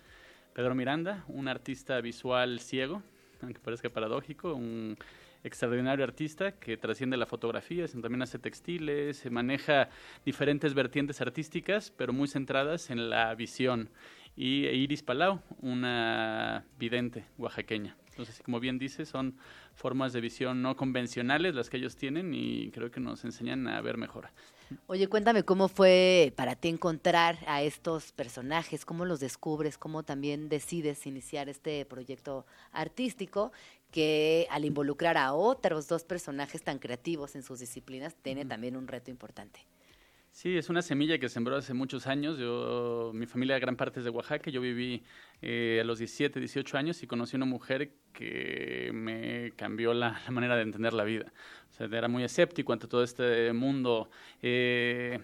Pedro Miranda, un artista visual ciego, aunque parezca paradójico, un extraordinario artista que trasciende la fotografía, también hace textiles, se maneja diferentes vertientes artísticas, pero muy centradas en la visión. Y Iris Palau, una vidente oaxaqueña. Entonces, como bien dice, son formas de visión no convencionales las que ellos tienen y creo que nos enseñan a ver mejor. Oye, cuéntame cómo fue para ti encontrar a estos personajes, cómo los descubres, cómo también decides iniciar este proyecto artístico que al involucrar a otros dos personajes tan creativos en sus disciplinas tiene también un reto importante. Sí, es una semilla que sembró hace muchos años. Yo, mi familia gran parte es de Oaxaca. Yo viví eh, a los 17, 18 años y conocí una mujer que me cambió la, la manera de entender la vida. O sea, era muy escéptico ante todo este mundo eh,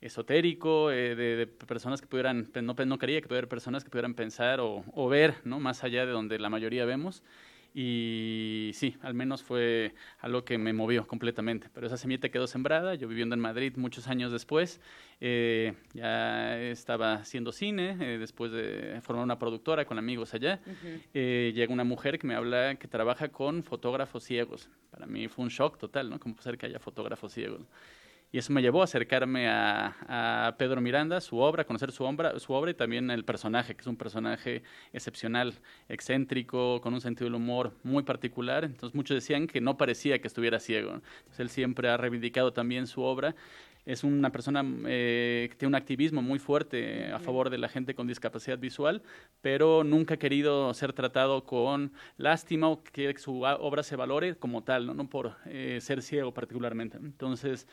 esotérico, eh, de, de personas que pudieran, no, no quería que pudieran personas que pudieran pensar o, o ver, ¿no? Más allá de donde la mayoría vemos. Y sí, al menos fue algo que me movió completamente. Pero esa semilla quedó sembrada. Yo viviendo en Madrid muchos años después, eh, ya estaba haciendo cine, eh, después de formar una productora con amigos allá. eh, llega una mujer que me habla que trabaja con fotógrafos ciegos. Para mí fue un shock total, ¿no? ¿Cómo puede ser que haya fotógrafos ciegos? Y eso me llevó a acercarme a, a Pedro Miranda, su obra, conocer su obra, su obra y también el personaje, que es un personaje excepcional, excéntrico, con un sentido del humor muy particular. Entonces muchos decían que no parecía que estuviera ciego. Entonces él siempre ha reivindicado también su obra. Es una persona eh, que tiene un activismo muy fuerte a favor de la gente con discapacidad visual, pero nunca ha querido ser tratado con lástima o que su obra se valore como tal, no, no por eh, ser ciego particularmente. Entonces,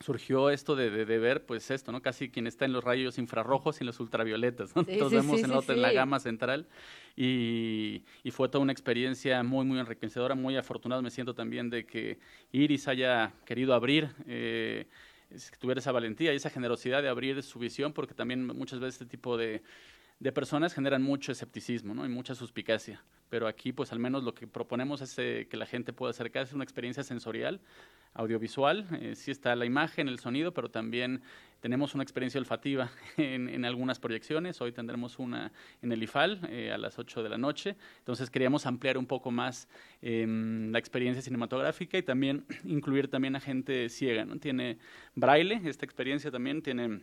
surgió esto de, de, de ver, pues esto, ¿no? Casi quien está en los rayos infrarrojos y en los ultravioletas, ¿no? Sí, Todos sí, vemos sí, en, la otra- en la gama central y, y fue toda una experiencia muy, muy enriquecedora, muy afortunado me siento también de que Iris haya querido abrir, eh, que tuviera esa valentía y esa generosidad de abrir su visión, porque también muchas veces este tipo de, de personas generan mucho escepticismo ¿no? y mucha suspicacia. Pero aquí, pues al menos lo que proponemos es eh, que la gente pueda acercarse a una experiencia sensorial, audiovisual. Eh, sí está la imagen, el sonido, pero también tenemos una experiencia olfativa [laughs] en, en algunas proyecciones. Hoy tendremos una en el IFAL eh, a las 8 de la noche. Entonces queríamos ampliar un poco más em, la experiencia cinematográfica y también [clears throat] incluir también a gente ciega. ¿no? Tiene braille, esta experiencia también tiene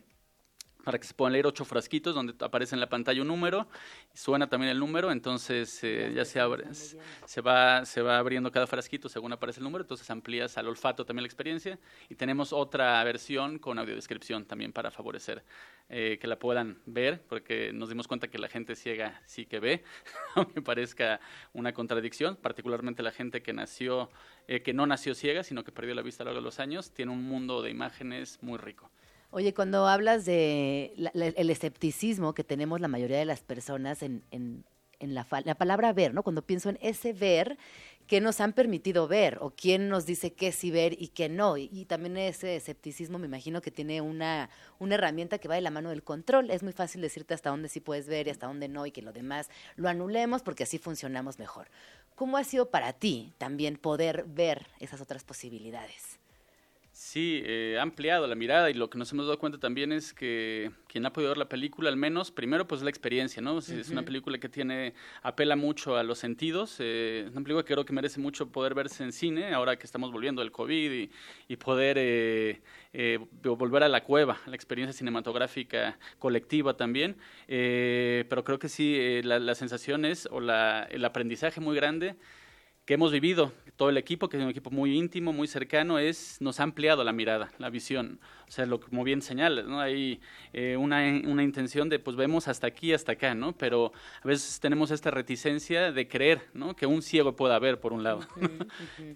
para que se puedan leer ocho frasquitos donde aparece en la pantalla un número, suena también el número, entonces eh, ya se abre, se va, se va abriendo cada frasquito según aparece el número, entonces amplías al olfato también la experiencia y tenemos otra versión con audiodescripción también para favorecer eh, que la puedan ver, porque nos dimos cuenta que la gente ciega sí que ve, [laughs] aunque parezca una contradicción, particularmente la gente que nació, eh, que no nació ciega, sino que perdió la vista a lo largo de los años, tiene un mundo de imágenes muy rico. Oye, cuando hablas de la- la- el escepticismo que tenemos la mayoría de las personas en, en- en la, la palabra ver, ¿no? Cuando pienso en ese ver, ¿qué nos han permitido ver? ¿O quién nos dice qué sí ver y qué no? Y, y también ese escepticismo me imagino que tiene una, una herramienta que va de la mano del control. Es muy fácil decirte hasta dónde sí puedes ver y hasta dónde no y que lo demás lo anulemos porque así funcionamos mejor. ¿Cómo ha sido para ti también poder ver esas otras posibilidades? Sí, eh, ha ampliado la mirada y lo que nos hemos dado cuenta también es que quien ha podido ver la película, al menos, primero pues la experiencia, ¿no? Si Es una película que tiene, apela mucho a los sentidos, eh, es una película que creo que merece mucho poder verse en cine, ahora que estamos volviendo del COVID y, y poder eh, eh, volver a la cueva, la experiencia cinematográfica colectiva también, Eh, pero creo que sí, eh, la, la sensación es, o la, el aprendizaje muy grande, que hemos vivido, todo el equipo, que es un equipo muy íntimo, muy cercano, es nos ha ampliado la mirada, la visión. O sea, lo, como bien señalas, ¿no? Hay eh, una, una intención de, pues vemos hasta aquí, hasta acá, ¿no? Pero a veces tenemos esta reticencia de creer, ¿no? Que un ciego pueda ver, por un lado. [laughs]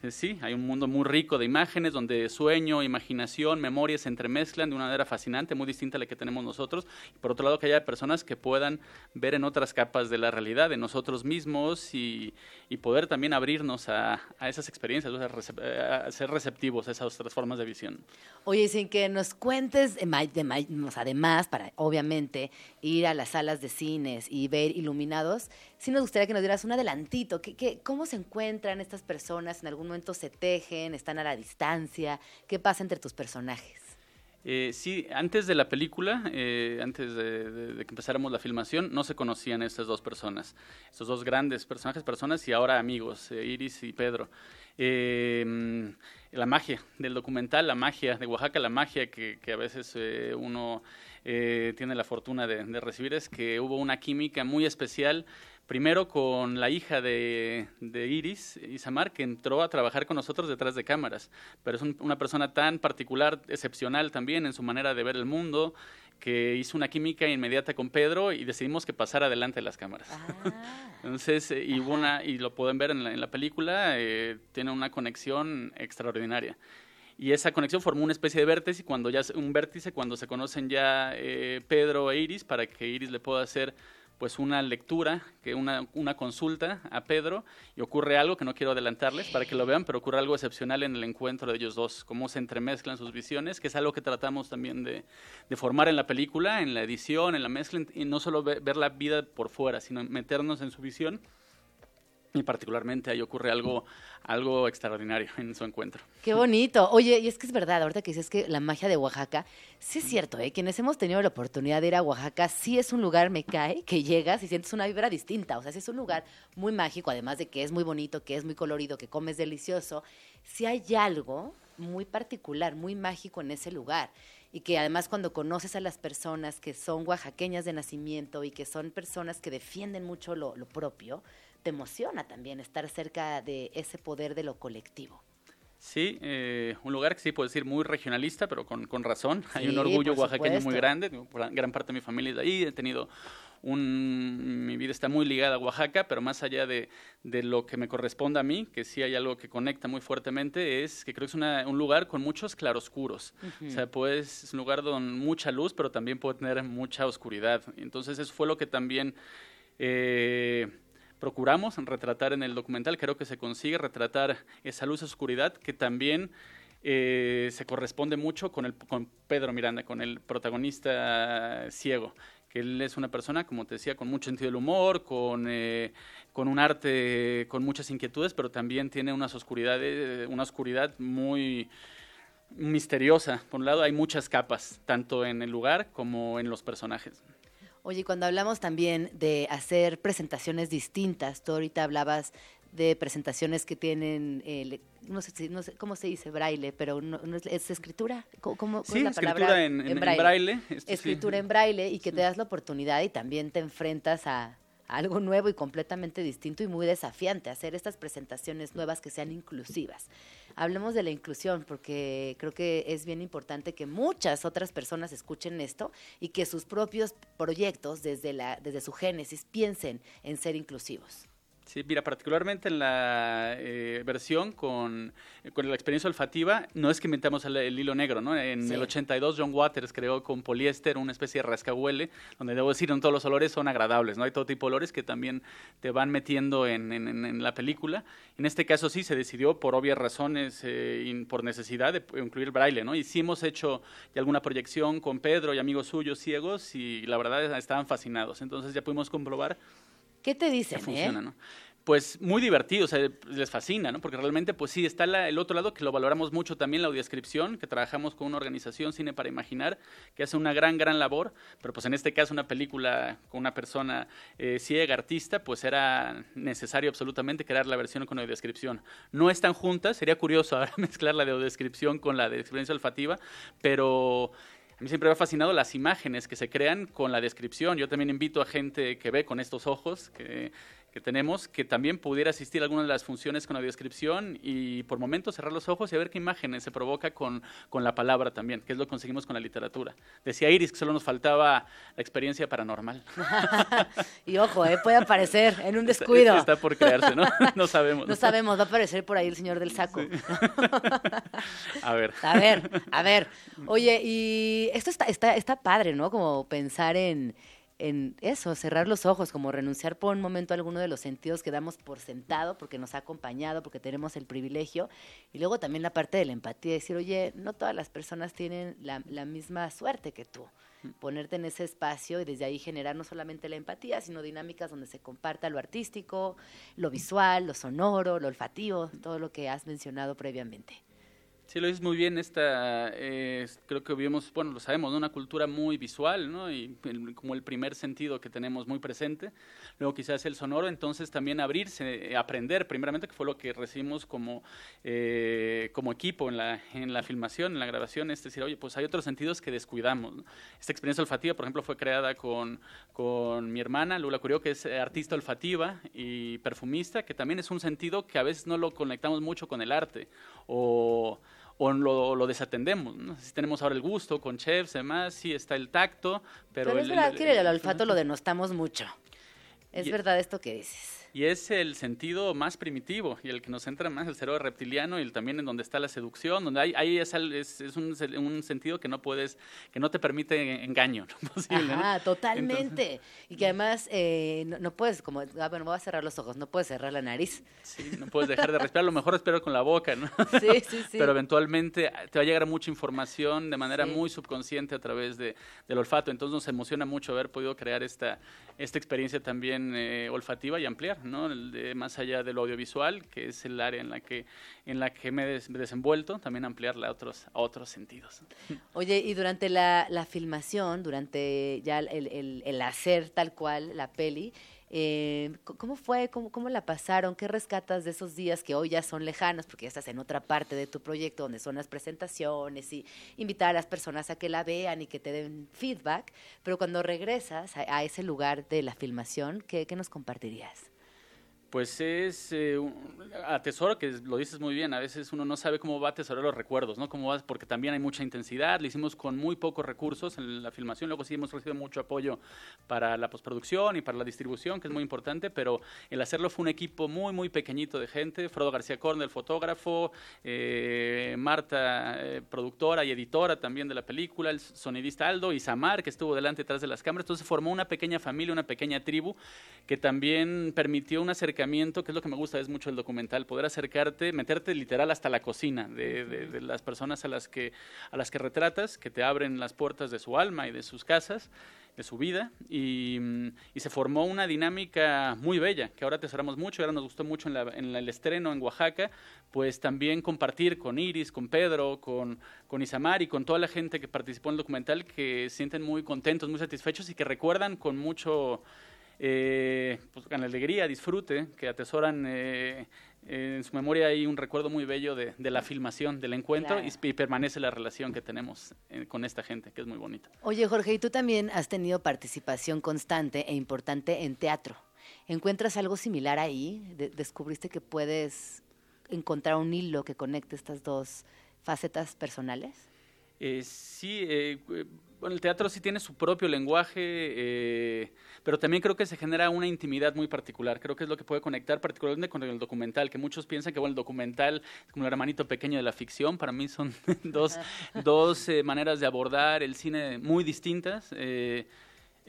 Eh, Sí, hay un mundo muy rico de imágenes donde sueño, imaginación, memoria se entremezclan de una manera fascinante, muy distinta a la que tenemos nosotros. Y por otro lado, que haya personas que puedan ver en otras capas de la realidad, de nosotros mismos y, y poder también abrirnos a, a esas experiencias, o sea, eh, a ser receptivos a esas otras formas de visión. Oye, sin que nos cuentes, de de además, para obviamente ir a las salas de cines y ver iluminados, sí nos gustaría que nos dieras un adelantito. ¿Qué, cómo se encuentran estas personas? ¿En algún momento se tejen? ¿Están a la distancia? ¿Qué pasa entre tus personajes? Eh, sí, antes de la película, eh, antes de, de- de que empezáramos la filmación, no se conocían estas dos personas, estos dos grandes personajes, personas y ahora amigos, eh, Iris y Pedro. La magia del documental, la magia de Oaxaca, la magia que, que a veces eh, uno eh, tiene la fortuna de, de recibir es que hubo una química muy especial primero con la hija de, de Iris, Isamar, que entró a trabajar con nosotros detrás de cámaras. Pero es un- una persona tan particular, excepcional también en su manera de ver el mundo, que hizo una química inmediata con Pedro y decidimos que pasara adelante de las cámaras. [laughs] Entonces, eh, y, una, y lo pueden ver en la, en la película, eh, tiene una conexión extraordinaria. Y esa conexión formó una especie de vértice, y cuando ya un vértice cuando se conocen ya eh, Pedro e Iris, para que Iris le pueda hacer pues una lectura, que una, una consulta a Pedro, y ocurre algo que no quiero adelantarles para que lo vean, pero ocurre algo excepcional en el encuentro de ellos dos, cómo se entremezclan sus visiones, que es algo que tratamos también de, de formar en la película, en la edición, en la mezcla, y no solo ve- ver la vida por fuera, sino meternos en su visión. Y particularmente ahí ocurre algo, algo extraordinario en su encuentro. Qué bonito. Oye, y es que es verdad, ahorita que dices que la magia de Oaxaca, sí es cierto, ¿eh? Quienes hemos tenido la oportunidad de ir a Oaxaca, sí es un lugar, me cae, que llegas y sientes una vibra distinta. O sea, sí es un lugar muy mágico, además de que es muy bonito, que es muy colorido, que comes delicioso. Sí hay algo muy particular, muy mágico en ese lugar. Y que además cuando conoces a las personas que son oaxaqueñas de nacimiento y que son personas que defienden mucho lo, lo propio, te emociona también estar cerca de ese poder de lo colectivo. Sí, eh, un lugar que sí puedo decir muy regionalista, pero con, con razón. Hay un Sí, orgullo oaxaqueño muy grande. Gran parte de mi familia es de ahí. He tenido un. Mi vida está muy ligada a Oaxaca, pero más allá de, de lo que me corresponde a mí, que sí hay algo que conecta muy fuertemente, es que creo que es una- un lugar con muchos claroscuros. Ujú. O sea, pues es un lugar con mucha luz, pero también puede tener mucha oscuridad. Entonces, eso fue lo que también. eh, procuramos retratar en el documental, creo que se consigue retratar esa luz oscuridad que también eh, se corresponde mucho con, el, con Pedro Miranda, con el protagonista ciego, que él es una persona, como te decía, con mucho sentido del humor, con, eh, con un arte, con muchas inquietudes, pero también tiene unas oscuridades, una oscuridad muy misteriosa. Por un lado, hay muchas capas, tanto en el lugar como en los personajes. Oye, cuando hablamos también de hacer presentaciones distintas, tú ahorita hablabas de presentaciones que tienen, eh, no, sé, no sé cómo se dice braille, pero no, no es, ¿es escritura. ¿Cómo, cómo- Sí, es la escritura palabra? en- en- en braille, sí. Escritura en braille y que te das la oportunidad y también te enfrentas a algo nuevo y completamente distinto y muy desafiante, hacer estas presentaciones nuevas que sean inclusivas. Hablemos de la inclusión porque creo que es bien importante que muchas otras personas escuchen esto y que sus propios proyectos desde, la, desde su génesis piensen en ser inclusivos. Sí, mira, particularmente en la eh, versión con, con la experiencia olfativa, no es que inventamos el, el hilo negro, ¿no? En Sí. el 82 John Waters creó con poliéster una especie de rascahuele, donde debo decir, no todos los olores son agradables, ¿no? Hay todo tipo de olores que también te van metiendo en, en- en- la película. En este caso sí se decidió por obvias razones, eh, y por necesidad de incluir braille, ¿no? Y sí hemos hecho ya alguna proyección con Pedro y amigos suyos ciegos y la verdad estaban fascinados. Entonces ya pudimos comprobar ¿Qué te que dicen? funciona, eh? ¿no? pues muy divertido, o sea, les fascina, ¿no? Porque realmente, pues sí, está la- el otro lado que lo valoramos mucho también, la audiodescripción, que trabajamos con una organización, Cine para Imaginar, que hace una gran, gran labor, pero pues en este caso una película con una persona eh, ciega, artista, pues era necesario absolutamente crear la versión con audiodescripción. No están juntas, sería curioso [laughs] ahora mezclar la de audiodescripción con la de experiencia olfativa, pero... A mí siempre me ha fascinado las imágenes que se crean con la descripción. Yo también invito a gente que ve con estos ojos que, que tenemos que también pudiera asistir a algunas de las funciones con la descripción y por momentos cerrar los ojos y a ver qué imágenes se provoca con, con la palabra también, que es lo que conseguimos con la literatura. Decía Iris que solo nos faltaba la experiencia paranormal. [laughs] Y ojo, eh, puede aparecer en un descuido. Está por crearse, ¿no? [laughs] No sabemos. No sabemos, va a aparecer por ahí el señor del saco. [laughs] A ver. A ver, a ver. Oye, y esto está, está, está padre, ¿no? Como pensar en, en eso, cerrar los ojos, como renunciar por un momento a alguno de los sentidos que damos por sentado, porque nos ha acompañado, porque tenemos el privilegio. Y luego también la parte de la empatía, decir, oye, no todas las personas tienen la, la misma suerte que tú. Ponerte en ese espacio y desde ahí generar no solamente la empatía, sino dinámicas donde se comparta lo artístico, lo visual, lo sonoro, lo olfativo, todo lo que has mencionado previamente. Sí, lo dices muy bien. Esta, eh, creo que vivimos, bueno, lo sabemos, ¿no? una cultura muy visual, ¿no? Y el- como el primer sentido que tenemos muy presente. Luego quizás el sonoro, entonces también abrirse, eh, aprender, primeramente, que fue lo que recibimos como, eh, como equipo en la, en la filmación, en la grabación, es decir, oye, pues hay otros sentidos que descuidamos. ¿no? Esta experiencia olfativa, por ejemplo, fue creada con, con mi hermana, Lula Curio, que es eh, artista olfativa y perfumista, que también es un sentido que a veces no lo conectamos mucho con el arte. O o lo, lo desatendemos. ¿no? Si tenemos ahora el gusto con chefs, demás, sí está el tacto, pero... Pero, es el- verdad el- que el el- olfato lo denostamos mucho. Es Y- verdad esto que dices. Y es el sentido más primitivo y el que nos entra más, el cerebro reptiliano y el, también en donde está la seducción, donde hay, ahí es, es, es un, un sentido que no puedes, que no te permite engaño, ¿no? [laughs] Posible, ¿no? Ajá, totalmente. y que además eh, no, no puedes, como, ah, bueno, voy a cerrar los ojos, no puedes cerrar la nariz. Sí, no puedes dejar de respirar, a lo mejor respirar con la boca, ¿no? [laughs] Sí, sí, sí. Pero eventualmente te va a llegar mucha información de manera Sí. muy subconsciente a través de, del olfato. Entonces nos emociona mucho haber podido crear esta, esta experiencia también eh, olfativa y ampliar, ¿no? De- más allá de lo audiovisual, que es el área en la que, en la que me des- desenvuelto, también ampliarla a otros, a otros sentidos. Oye, y durante la, la filmación, durante ya el, el- el hacer tal cual la peli, eh, ¿cómo fue? ¿Cómo, ¿Cómo la pasaron? ¿Qué rescatas de esos días que hoy ya son lejanos? Porque ya estás en otra parte de tu proyecto donde son las presentaciones y invitar a las personas a que la vean y que te den feedback. Pero cuando regresas a, a ese lugar de la filmación, ¿qué, qué nos compartirías? Pues es eh, un atesoro, que lo dices muy bien, a veces uno no sabe cómo va a atesorar los recuerdos, ¿no? Cómo va, porque también hay mucha intensidad, lo hicimos con muy pocos recursos en la filmación, luego sí hemos recibido mucho apoyo para la postproducción y para la distribución, que es muy importante, pero el hacerlo fue un equipo muy, muy pequeñito de gente, Frodo García Corn, el fotógrafo, eh, Marta, eh, productora y editora también de la película, el sonidista Aldo y Samar, que estuvo delante y detrás de las cámaras, entonces formó una pequeña familia, una pequeña tribu, que también permitió un acercamiento, que es lo que me gusta, es mucho el documental, poder acercarte, meterte literal hasta la cocina de, de- de las personas a las, que, a las que retratas, que te abren las puertas de su alma y de sus casas, de su vida, y, mm, y se formó una dinámica muy bella, que ahora atesoramos mucho, ahora nos gustó mucho en, la- en la- el estreno en Oaxaca, pues también compartir con Iris, con Pedro, con, con Isamar y con toda la gente que participó en el documental, que sienten muy contentos, muy satisfechos y que recuerdan con mucho eh, pues, con alegría, disfrute, que atesoran eh, en su memoria hay un recuerdo muy bello de, de la filmación, del encuentro y, y permanece la relación que tenemos eh, con esta gente, que es muy bonita. Oye, Jorge, y tú también has tenido participación constante e importante en teatro. ¿Encuentras algo similar ahí? De- ¿Descubriste que puedes encontrar un hilo que conecte estas dos facetas personales? Eh, sí, eh, bueno, el teatro sí tiene su propio lenguaje, eh, pero también creo que se genera una intimidad muy particular. Creo que es lo que puede conectar particularmente con el documental, que muchos piensan que bueno, el documental es como el hermanito pequeño de la ficción. Para mí son [laughs] dos, [laughs] dos eh, maneras de abordar el cine muy distintas. eh,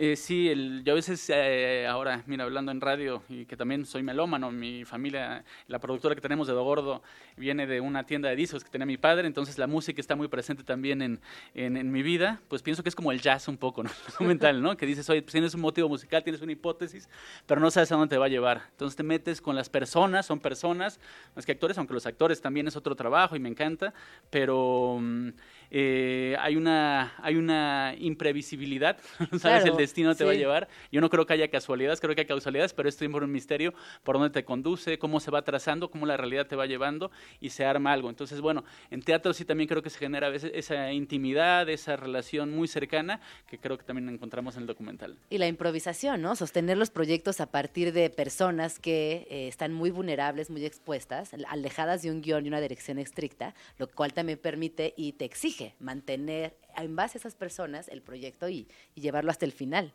Eh, sí, el, yo a veces eh, ahora, mira, hablando en radio y que también soy melómano, mi familia, la productora que tenemos de Do Gordo viene de una tienda de discos que tenía mi padre, entonces la música está muy presente también en, en, en mi vida, pues pienso que es como el jazz un poco, ¿no? [laughs] ¿no? Que dices, oye, pues tienes un motivo musical, tienes una hipótesis, pero no sabes a dónde te va a llevar. Entonces te metes con las personas, son personas, más que actores, aunque los actores también es otro trabajo y me encanta, pero mm, eh, hay, una, hay una imprevisibilidad, [laughs] ¿sabes? Claro, el destino te va a sí. llevar. Yo no creo que haya casualidades, creo que hay causalidades, pero es por un misterio, por dónde te conduce, cómo se va trazando, cómo la realidad te va llevando y se arma algo. Entonces, bueno, en teatro sí también creo que se genera a veces esa intimidad, esa relación muy cercana, que creo que también encontramos en el documental. Y la improvisación, ¿no? Sostener los proyectos a partir de personas que eh, están muy vulnerables, muy expuestas, alejadas de un guion y una dirección estricta, lo cual también permite y te exige mantener en base a esas personas el proyecto y, y llevarlo hasta el final.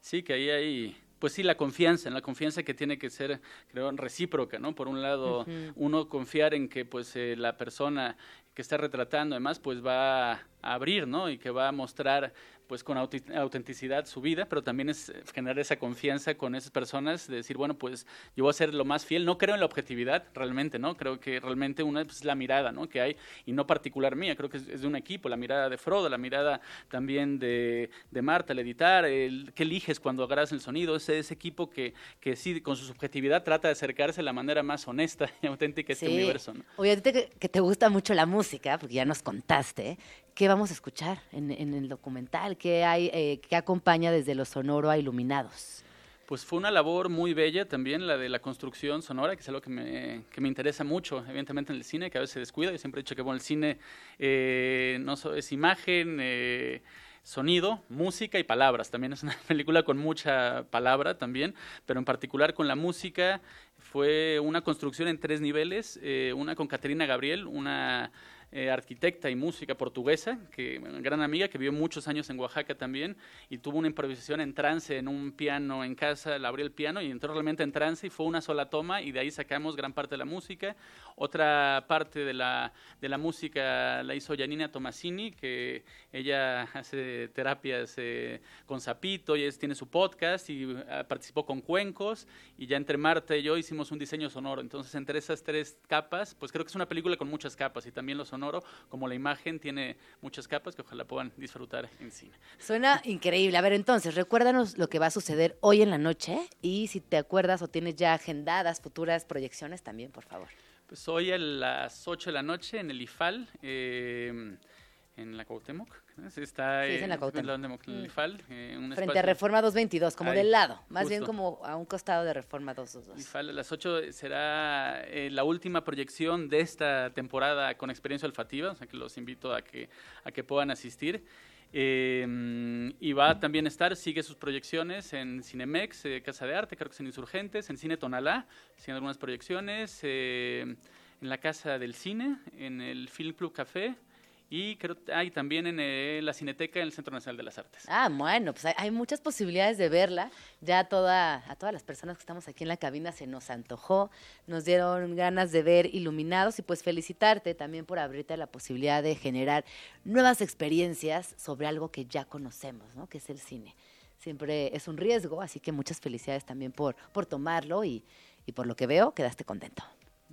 Sí, que ahí hay, pues sí, la confianza, la confianza que tiene que ser, creo, recíproca, ¿no? Por un lado, Ujú. uno confiar en que, pues, eh, la persona que está retratando, además, pues, va a abrir, ¿no? Y que va a mostrar, pues, con auti- autenticidad su vida, pero también es eh, generar esa confianza con esas personas, de decir, bueno, pues, yo voy a ser lo más fiel. No creo en la objetividad, realmente, ¿no? Creo que realmente una pues, es la mirada, ¿no? Que hay, y no particular mía, creo que es, es de un equipo, la mirada de Frodo, la mirada también de, de Marta al editar, el, qué eliges cuando grabas el sonido, ese, ese equipo que, que sí, con su subjetividad trata de acercarse de la manera más honesta y auténtica a este Sí. universo, ¿no? Oye, a ti te- que te gusta mucho la música, porque ya nos contaste, ¿qué vamos a escuchar en, en el documental? ¿Qué, hay, eh, ¿Qué acompaña desde lo sonoro a Iluminados? Pues fue una labor muy bella también la de la construcción sonora, que es algo que me, que me interesa mucho, evidentemente en el cine, que a veces se descuida. Yo siempre he dicho que bueno, el cine eh, no es imagen, eh, sonido, música y palabras. También es una [laughs] película con mucha palabra también, pero en particular con la música fue una construcción en tres niveles, eh, una con Caterina Gabriel, una eh, arquitecta y música portuguesa, que gran amiga que vivió muchos años en Oaxaca también y tuvo una improvisación en trance en un piano en casa, le abrió el piano y entró realmente en trance y fue una sola toma y de ahí sacamos gran parte de la música. Otra parte de la, de la música la hizo Janina Tomasini, que ella hace terapias eh, con Zapito y es, tiene su podcast y ah, participó con Cuencos y ya entre Marta y yo hicimos un diseño sonoro. Entonces entre esas tres capas, pues creo que es una película con muchas capas y también lo sonoro, como la imagen, tiene muchas capas que ojalá puedan disfrutar en cine. Suena increíble. A ver, entonces, recuérdanos lo que va a suceder hoy en la noche y si te acuerdas o tienes ya agendadas futuras proyecciones también, por favor. Pues hoy a las 8 de la noche en el IFAL, eh, en la Cuauhtémoc. Está Sí, es en la Cuauhtémoc. en el Mm. Eh, un Frente a espacio- Reforma 222, como Ahí, del lado, más bien justo. como a un costado de Reforma 222. IFAL a las 8 será eh, la última proyección de esta temporada con experiencia olfativa, o sea que los invito a que, a que puedan asistir. Eh, y va a también estar, sigue sus proyecciones en Cinemex, eh, Casa de Arte, creo que es en Insurgentes, en Cine Tonalá, siguen algunas proyecciones, eh, en la Casa del Cine, en el Film Club Café y creo hay también en eh, la Cineteca en el Centro Nacional de las Artes. Ah, bueno, pues hay, hay muchas posibilidades de verla. Ya toda, a todas las personas que estamos aquí en la cabina se nos antojó, nos dieron ganas de ver iluminados y pues felicitarte también por abrirte la posibilidad de generar nuevas experiencias sobre algo que ya conocemos, ¿no? Que es el cine. Siempre es un riesgo, así que muchas felicidades también por, por tomarlo y, y por lo que veo, quedaste contento.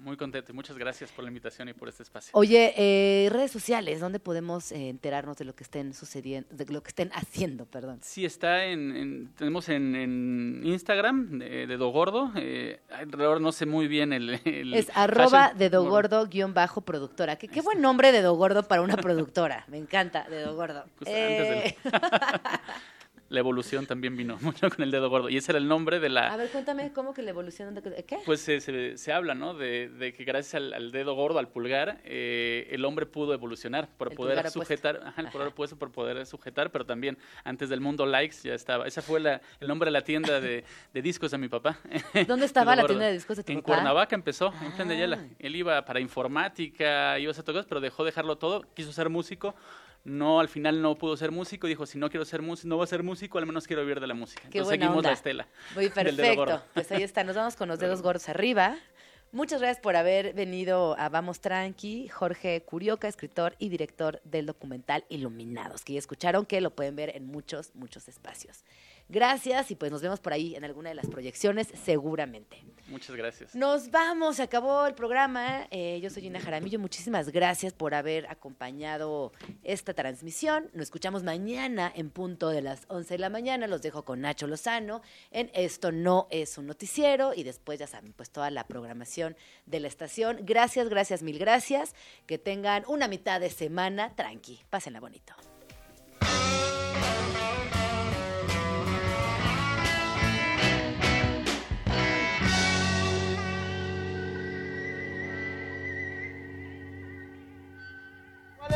Muy contento y muchas gracias por la invitación y por este espacio. Oye, eh, redes sociales, ¿dónde podemos eh, enterarnos de lo que estén sucediendo, de lo que estén [laughs] haciendo, perdón? Sí, está en, en- tenemos en, en Instagram de, de Do Gordo. Eh, alrededor no sé muy bien el. el Es arroba de Dogordo guion bajo productora. Que qué buen nombre de Dogordo para una productora. Me encanta, de Dogordo. [laughs] Justo antes del- Eh, [laughs] La evolución también vino [laughs] mucho con el dedo gordo. Y ese era el nombre de la. a ver, cuéntame cómo que la evolución de qué? Pues se, se, se habla, ¿no? De, de que gracias al, al dedo gordo, al pulgar, eh, el hombre pudo evolucionar por El poder opuesto. sujetar, ajá, el pulgar opuesto por poder sujetar, pero también antes del mundo likes ya estaba. Esa fue la, el nombre de la tienda de, de discos de mi papá. [laughs] ¿Dónde estaba la Gordo. tienda de discos de tu En papá? Cuernavaca empezó, en Plan de Ayala. Ah. Él iba para informática, iba a hacer cosas, pero dejó dejarlo todo, quiso ser músico. No, al final no pudo ser músico, dijo, si no quiero ser músico, no voy a ser músico, al menos quiero vivir de la música. Qué Entonces seguimos onda. la estela. Muy perfecto. Pues ahí está, nos vamos con los dedos gordos arriba. Muchas gracias por haber venido a Vamos Tranqui, Jorge Curioca, escritor y director del documental Iluminados, que ya escucharon que lo pueden ver en muchos, muchos espacios. Gracias y pues nos vemos por ahí en alguna de las proyecciones seguramente. Muchas gracias. Nos vamos, se acabó el programa. Eh, yo soy Gina Jaramillo. Muchísimas gracias por haber acompañado esta transmisión. Nos escuchamos mañana en punto de las 11 de la mañana. Los dejo con Nacho Lozano en Esto no es un noticiero y después ya saben, pues toda la programación de la estación. Gracias, gracias, mil gracias. Que tengan una mitad de semana tranqui. Pásenla bonito.